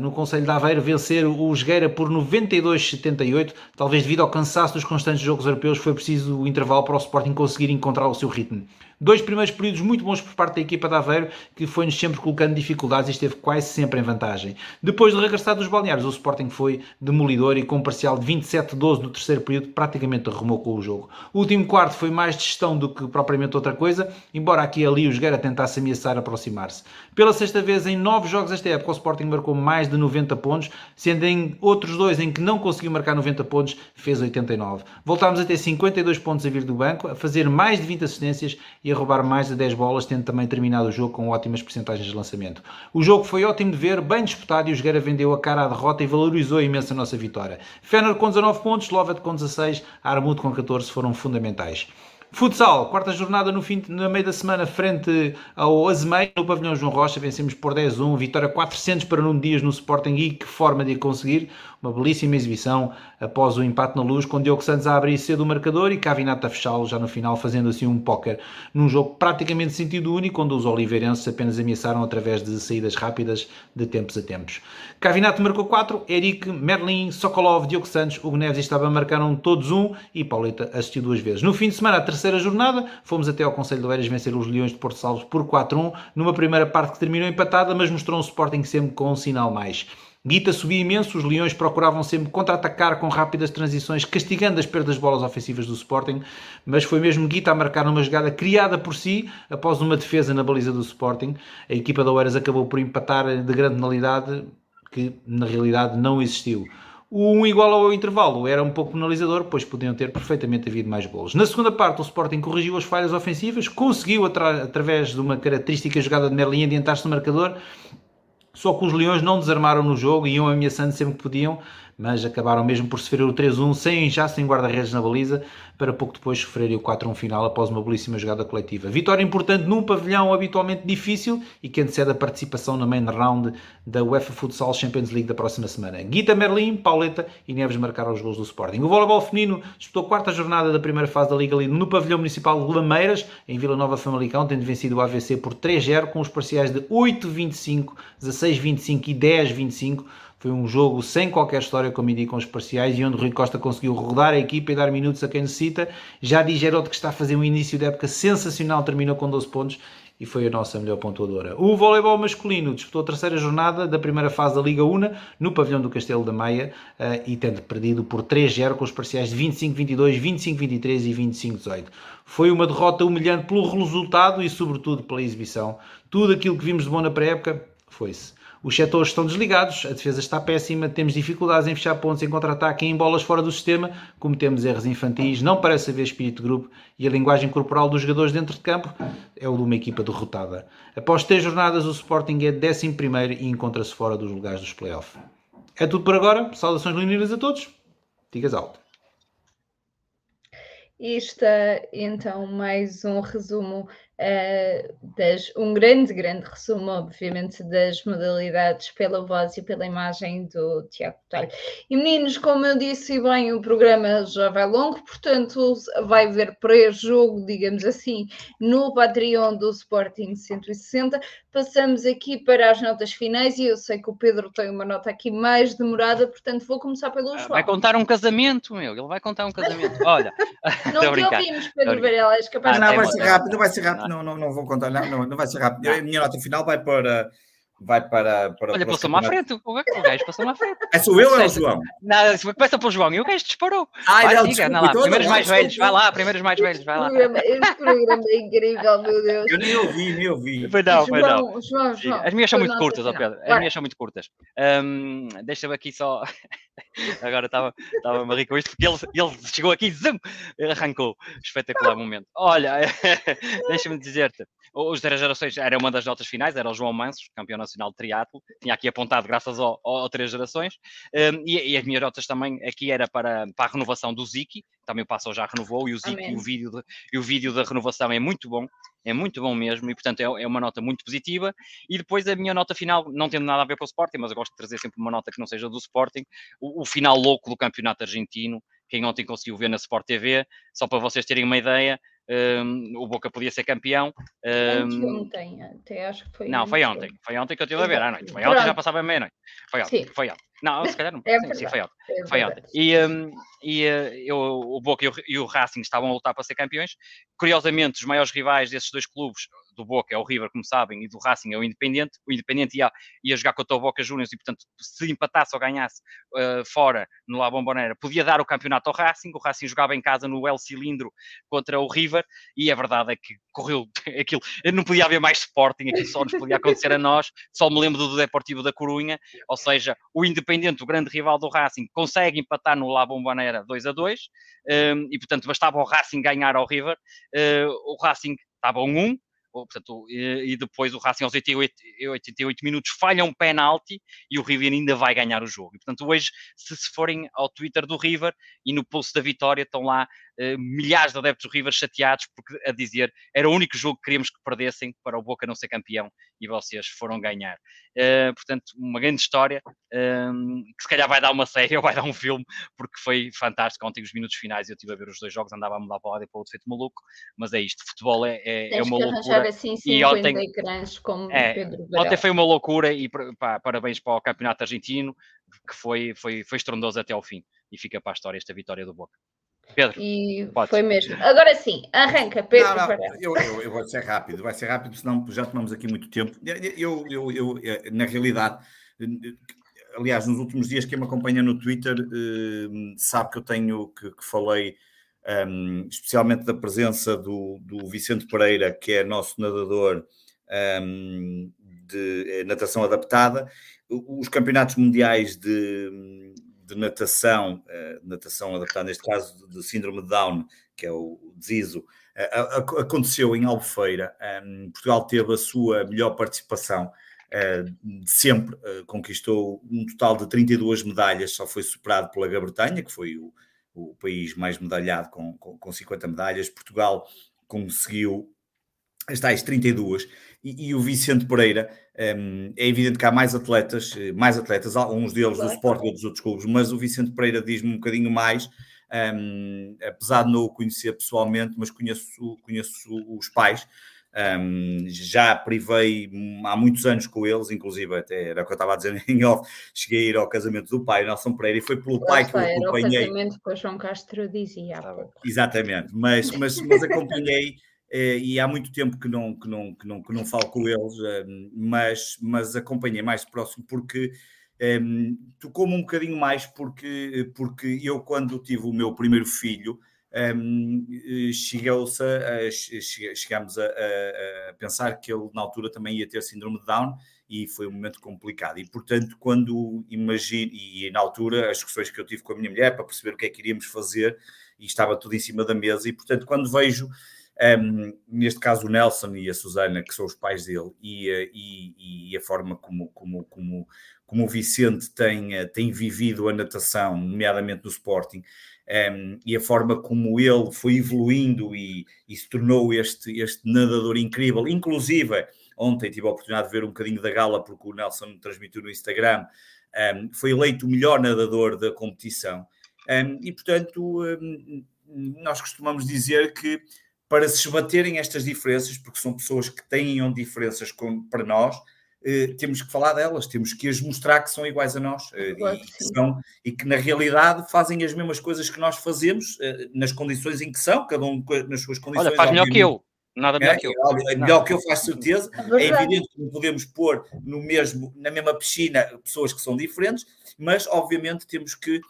no Conselho de Aveiro vencer o Jogueira por 92-78, talvez devido ao cansaço dos constantes jogos europeus, foi preciso o intervalo para o Sporting conseguir encontrar o seu ritmo. Dois primeiros períodos muito bons por parte da equipa de Aveiro, que foi-nos sempre colocando dificuldades e esteve quase sempre em vantagem. Depois de regressar dos balneários, o Sporting foi demolidor e com um parcial de 27-12 no terceiro período, praticamente arrumou com o jogo. O último quarto foi mais de gestão do que propriamente outra coisa, embora aqui e ali o Jogueira tentasse ameaçar aproximar-se. Pela sexta vez em nove jogos esta época, o Sporting marcou mais de 90 pontos, sendo em outros dois em que não conseguiu marcar 90 pontos, fez 89. Voltámos a ter 52 pontos a vir do banco, a fazer mais de 20 assistências e a roubar mais de 10 bolas, tendo também terminado o jogo com ótimas percentagens de lançamento. O jogo foi ótimo de ver, bem disputado e o Jogueira vendeu a cara à derrota e valorizou imenso a nossa vitória. Fenner com 19 pontos, Lovet com 16, Armut com 14 foram fundamentais. Futsal, quarta jornada no fim, na da semana, frente ao Azemei, no pavilhão João Rocha, vencemos por 10-1, vitória 400 para Nuno Dias no Sporting e que forma de conseguir, uma belíssima exibição após o empate na luz, com Diogo Santos a abrir cedo o marcador e Cavinato a fechá-lo já no final, fazendo assim um póquer num jogo praticamente sentido único, onde os oliveirenses apenas ameaçaram através de saídas rápidas de tempos a tempos. Cavinato marcou 4, Eric, Merlin, Sokolov, Diogo Santos, Hugo Neves e estava marcaram todos um e Pauleta assistiu duas vezes. No fim de semana, a terceira jornada, fomos até ao Conselho de Oeiras vencer os Leões de Porto Salvo por 4-1, numa primeira parte que terminou empatada, mas mostrou um Sporting sempre com um sinal mais. Guita subia imenso, os Leões procuravam sempre contra-atacar com rápidas transições, castigando as perdas de bolas ofensivas do Sporting, mas foi mesmo Guita a marcar numa jogada criada por si, após uma defesa na baliza do Sporting. A equipa da Oeiras acabou por empatar de grande penalidade, que na realidade não existiu. O 1 igual ao intervalo era um pouco penalizador, pois podiam ter perfeitamente havido mais golos. Na segunda parte, o Sporting corrigiu as falhas ofensivas, conseguiu, atra através de uma característica jogada de Merlin, adiantar-se no marcador só que os Leões não desarmaram no jogo e iam ameaçando sempre que podiam, mas acabaram mesmo por sofrer o 3-1 sem, já sem guarda-redes na baliza, para pouco depois sofrerem o 4-1 final após uma belíssima jogada coletiva. Vitória importante num pavilhão habitualmente difícil e que antecede a participação na main round da UEFA Futsal Champions League da próxima semana. Guita Merlin, Pauleta e Neves marcaram os gols do Sporting. O voleibol feminino disputou a quarta jornada da primeira fase da Liga Lido no pavilhão municipal de Lameiras, em Vila Nova Famalicão, tendo vencido o AVC por 3-0 com os parciais de 8-25, 16-25 e 10-25 foi um jogo sem qualquer história, como indicam os parciais, e onde Rui Costa conseguiu rodar a equipa e dar minutos a quem necessita. Já diz Geraldo que está a fazer um início de época sensacional, terminou com 12 pontos e foi a nossa melhor pontuadora. O voleibol masculino disputou a terceira jornada da primeira fase da Liga Una no pavilhão do Castelo da Maia eh, e tendo perdido por 3-0 com os parciais de 25-22, 25-23 e 25-18. Foi uma derrota humilhante pelo resultado e sobretudo pela exibição. Tudo aquilo que vimos de bom na pré-época Foi-se. Os setores estão desligados, a defesa está péssima, temos dificuldades em fechar pontos em contra-ataque em bolas fora do sistema, cometemos erros infantis, não parece haver espírito de grupo e a linguagem corporal dos jogadores dentro de campo é o de uma equipa derrotada. Após três jornadas, o Sporting é 11 e encontra-se fora dos lugares dos playoffs. É tudo por agora, saudações leoninas a todos, digas alto.
E está então mais um resumo das, um grande, grande resumo, obviamente, das modalidades pela voz e pela imagem do Tiago Botelho. E meninos, como eu disse bem, o programa já vai longo, portanto vai haver pré-jogo, digamos assim, no Patreon do Sporting 160. Passamos aqui para as notas finais e eu sei que o Pedro tem uma nota aqui mais demorada, portanto vou começar pelo ah, João.
Vai contar um casamento, meu, ele vai contar um casamento. Olha,
não te ouvimos, Pedro Varela, és capaz
ah, de... Não, vai ser rápido, não vai ser rápido não, não, não vou contar, não, não, não vai ser rápido. A minha nota final vai para. Vai para. para
Olha, passou-me à frente, o gajo passou-me à frente.
É sou eu ou é o João?
Não, começa pelo João e o gajo disparou.
Ai, vai, não, diga,
desculpa, lá, primeiros mais velhos, vai lá, primeiros mais velhos, vai lá.
Este programa é incrível, meu Deus.
Eu nem ouvi, nem ouvi.
Foi não, foi não. João, João, As minhas são muito curtas, ó Pedro. As minhas são muito curtas. Deixa-me aqui só. Agora estava-me a rir com isto, porque ele, ele chegou aqui, zoom, arrancou. Espetacular momento. Olha, deixa-me dizer-te, os 10 gerações era uma das notas finais, era o João Mansos, campeão nacional de triatlo, tinha aqui apontado graças ao, ao, ao 3 gerações, um, e, e, as minhas notas também aqui era para, para a renovação do Ziki, também o Passou já renovou, e o Ziki, e o, vídeo de, e o vídeo da renovação é muito bom, é muito bom mesmo, e portanto é, é, uma nota muito positiva, e depois a minha nota final, não tendo nada a ver com o Sporting, mas eu gosto de trazer sempre uma nota que não seja do Sporting, o, o final louco do campeonato argentino, quem ontem conseguiu ver na Sport TV, só para vocês terem uma ideia, um, o Boca podia ser campeão.
Um, ontem, até acho que foi.
Não, foi ontem. Foi ontem que eu estive a ver à noite. Foi ontem, já passava meia-noite. Foi ontem, Sim. foi ontem. Não, se calhar não. É sim, sim, foi ontem. É foi ontem. E, um, e uh, eu, o Boca e o, e o Racing estavam a lutar para ser campeões. Curiosamente, os maiores rivais desses dois clubes do Boca é o River, como sabem, e do Racing é o Independente. O Independente ia, ia jogar contra o Boca Juniors e, portanto, se empatasse ou ganhasse uh, fora no La Bombonera, podia dar o campeonato ao Racing. O Racing jogava em casa no El Cilindro contra o River e a verdade é que correu aquilo. Não podia haver mais Sporting, aquilo só nos podia acontecer a nós. Só me lembro do Deportivo da Corunha, ou seja, o Independente, o grande rival do Racing, consegue empatar no La Bombonera 2 a 2 um, ehm, e, portanto, bastava o Racing ganhar ao River. Uh, o Racing estava 1-1, portanto, e, depois o Racing aos 88, 88 minutos falha um penalti e o River ainda vai ganhar o jogo. E, portanto, hoje, se forem ao Twitter do River e no post da vitória, estão lá milhares de adeptos do River chateados porque a dizer era o único jogo que queríamos que perdessem para o Boca não ser campeão e vocês foram ganhar. Uh, portanto, uma grande história uh, que se calhar vai dar uma série ou vai dar um filme porque foi fantástico. Ontem, os minutos finais, eu estive a ver os dois jogos, andava a mudar para o lado e para o outro feito maluco, mas é isto: futebol é, é, é uma loucura.
Assim, e ontem, é,
ontem foi uma loucura e pá, parabéns para o campeonato argentino que foi, foi, foi estrondoso até ao fim e fica para a história esta vitória do Boca. Pedro,
e foi mesmo. Agora sim, arranca, Pedro. Não,
não, eu, eu, eu, vou ser rápido, vai ser rápido, senão já tomamos aqui muito tempo. Eu, eu, eu eh, na realidade, aliás, nos últimos dias, quem me acompanha no Twitter eh, sabe que eu tenho que, que falei um, especialmente da presença do, do, Vicente Pereira, que é nosso nadador um, de natação adaptada. Os campeonatos mundiais de, de natação, uh, natação adaptada, neste caso de síndrome de Down, que é o DISO, uh, aconteceu em Albufeira. Portugal teve a sua melhor participação. Uh, sempre uh, conquistou um total de 32 medalhas, só foi superado pela Grã-Bretanha, que foi o, o, país mais medalhado com, com, com 50 medalhas. Portugal conseguiu as tais 32 e, e o Vicente Pereira um, é evidente que há mais atletas, eh, mais atletas, alguns deles do Sport e dos outros clubes, mas o Vicente Pereira diz-me um bocadinho mais, um, apesar de não o conhecer pessoalmente, mas conheço, conheço os pais. Um, já privei há muitos anos com eles, inclusive até era o que eu estava a dizer em off. Cheguei a ir ao casamento do pai, Nelson Pereira, e foi pelo pai que eu acompanhei. Era o
casamento que o João Castro dizia há pouco.
Exatamente, mas, mas, mas acompanhei e há muito tempo que não, que não, que não, que não falo com eles, eh, mas, mas acompanhei mais próximo porque um, ehm, tocou-me um bocadinho mais porque, porque eu, quando tive o meu primeiro filho, um, chegou-se a, chegámos a, a, pensar que ele na altura também ia ter síndrome de Down e foi um momento complicado. E portanto, quando imagino, e na altura, as discussões que eu tive com a minha mulher para perceber o que é que iríamos fazer, e estava tudo em cima da mesa, e portanto, quando vejo um, neste caso, o Nelson e a Susana, que são os pais dele, e, e, e a forma como, como, como, como o Vicente tem, eh, tem vivido a natação, nomeadamente no Sporting, um, e a forma como ele foi evoluindo e, e, se tornou este, este nadador incrível. Inclusive, ontem tive a oportunidade de ver um bocadinho da gala, porque o Nelson transmitiu no Instagram, um, foi eleito o melhor nadador da competição. e, portanto, nós costumamos dizer que para se esbaterem estas diferenças, porque são pessoas que têm diferenças com, para nós, eh, temos que falar delas, temos que as mostrar que são iguais a nós eh, e, que são, e, que na realidade fazem as mesmas coisas que nós fazemos, eh, nas condições em que são, cada um nas suas condições.
Olha, faz melhor que eu. Nada melhor é, que eu.
É, melhor que eu, faz certeza. É, é evidente que não podemos pôr no mesmo, na mesma piscina pessoas que são diferentes, mas obviamente temos que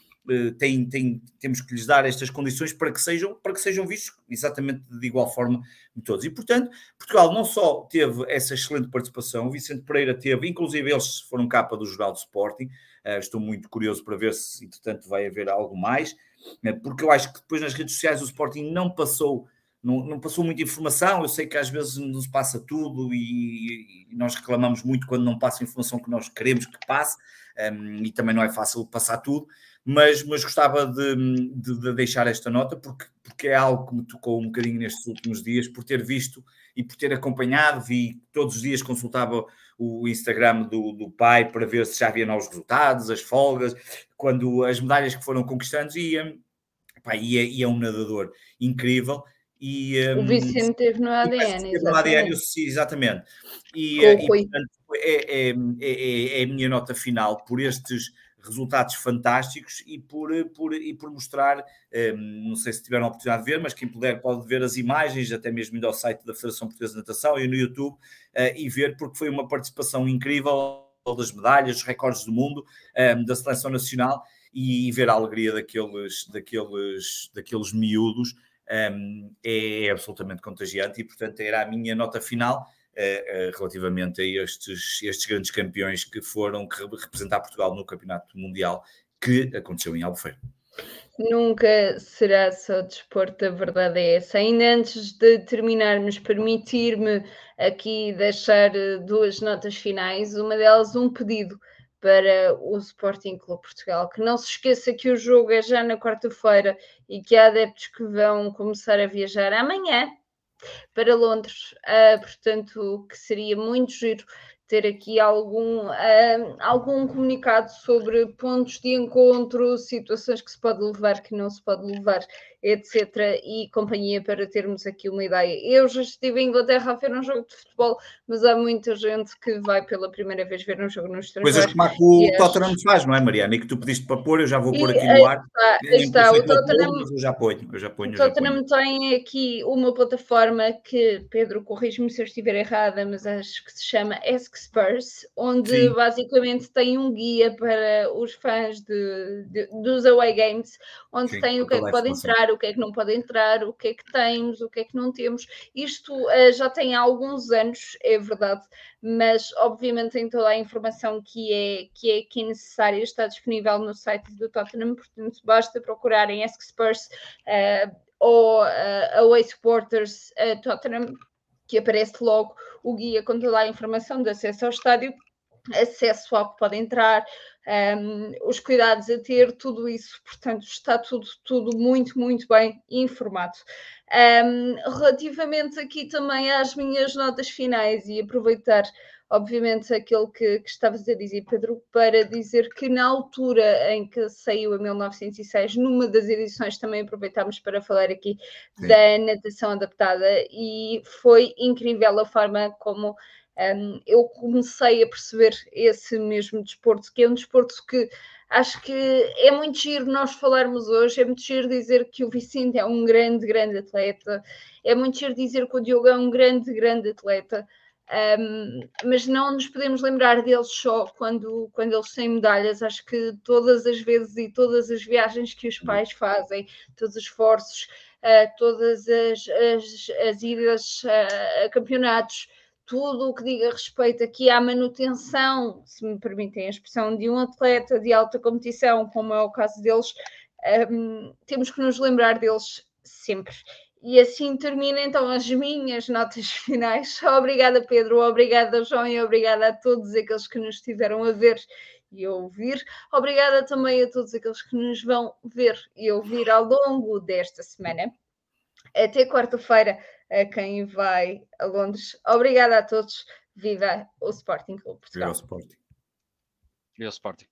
tem, tem, temos que lhes dar estas condições para que sejam, para que sejam vistos exatamente de igual forma de todos. E, portanto, Portugal não só teve essa excelente participação, o Vicente Pereira teve, inclusive eles foram capa do Jornal do Sporting, uh, estou muito curioso para ver se, entretanto, vai haver algo mais, uh, porque eu acho que depois nas redes sociais o Sporting não passou não, não, passou muita informação. Eu sei que às vezes nos passa tudo e, e, nós reclamamos muito quando não passa a informação que nós queremos que passe, um, ehm, e também não é fácil passar tudo mas, mas gostava de, de, de, deixar esta nota porque, porque é algo que me tocou um bocadinho nestes últimos dias, por ter visto e por ter acompanhado, vi todos os dias consultava o Instagram do, do pai para ver se já havia novos resultados, as folgas, quando as medalhas que foram conquistando, e, pá, e, é, um nadador incrível. E,
o Vicente teve no ADN.
Teve no ADN, sim, exatamente. E, e portanto, é, é, é, é, a minha nota final por estes resultados fantásticos e por, por, e por mostrar, um, ehm, não sei se tiveram a oportunidade de ver, mas quem puder pode ver as imagens, até mesmo indo ao site da Federação Portuguesa de Natação e no YouTube, uh, e ver, porque foi uma participação incrível das medalhas, recordes do mundo, um, da seleção nacional, e, e, ver a alegria daqueles, daqueles, daqueles miúdos um, é, é absolutamente contagiante, e portanto era a minha nota final relativamente a estes, estes grandes campeões que foram que representar Portugal no Campeonato Mundial que aconteceu em Albufeira.
Nunca será só desporto, a verdade é essa. Ainda antes de terminarmos, permitir-me aqui deixar eh, duas notas finais, uma delas um pedido para o Sporting Clube Portugal, que não se esqueça que o jogo é já na quarta-feira e que há adeptos que vão começar a viajar amanhã, para Londres, uh, portanto, que seria muito giro ter aqui algum, uh, algum comunicado sobre pontos de encontro, situações que se pode levar, que não se pode levar, etc. E companhia para termos aqui uma ideia. Eu já estive em Inglaterra a ver um jogo de futebol, mas há muita gente que vai pela primeira vez ver um jogo no estrangeiro.
Coisas como que o Tottenham faz, não é, Mariana? E que tu pediste para pôr, eu já vou pôr aqui no ar.
Está, está. O Tottenham,
eu já ponho, eu já ponho.
O Tottenham tem aqui uma plataforma que, Pedro, corrige-me se eu estiver errada, mas acho que se chama Ask Spurs, onde Sim. basicamente tem um guia para os fãs de, de dos away games, onde Sim, tem o que é que pode entrar, o que é que não pode entrar, o que é que temos, o que é que não temos. Isto uh, já tem alguns anos, é verdade, mas obviamente tem toda a informação que é, que é aqui necessária, está disponível no site do Tottenham, portanto basta procurarem Ask Spurs uh, ou uh, Away Supporters Tottenham, que aparece logo o guia com toda a informação de acesso ao estádio acesso ao que pode entrar, um, os cuidados a ter, tudo isso, portanto, está tudo, tudo muito, muito bem informado. Um, relativamente aqui também às minhas notas finais e aproveitar, obviamente, aquilo que, que estavas a dizer, Pedro, para dizer que na altura em que saiu a 1906, numa das edições também aproveitámos para falar aqui Sim. da natação adaptada e foi incrível a forma como um, eu comecei a perceber esse mesmo desporto, que é um desporto que acho que é muito giro nós falarmos hoje, é muito giro dizer que o Vicente é um grande, grande atleta, é muito giro dizer que o Diogo é um grande, grande atleta, um, mas não nos podemos lembrar deles só quando, quando eles têm medalhas. Acho que todas as vezes e todas as viagens que os pais fazem, todos os esforços, uh, todas as, as, as idas uh, a campeonatos, tudo o que diga respeito aqui à manutenção, se me permitem a expressão, de um atleta de alta competição, como é o caso deles, um, temos que nos lembrar deles sempre. E assim termina então as minhas notas finais. Obrigada, Pedro, obrigada, João, e obrigada a todos aqueles que nos estiveram a ver e a ouvir. Obrigada também a todos aqueles que nos vão ver e ouvir ao longo desta semana. Até quarta-feira, a quem vai a Londres. Obrigada a todos. Viva o Sporting Clube Portugal.
Viva o Sporting.
Viva o Sporting.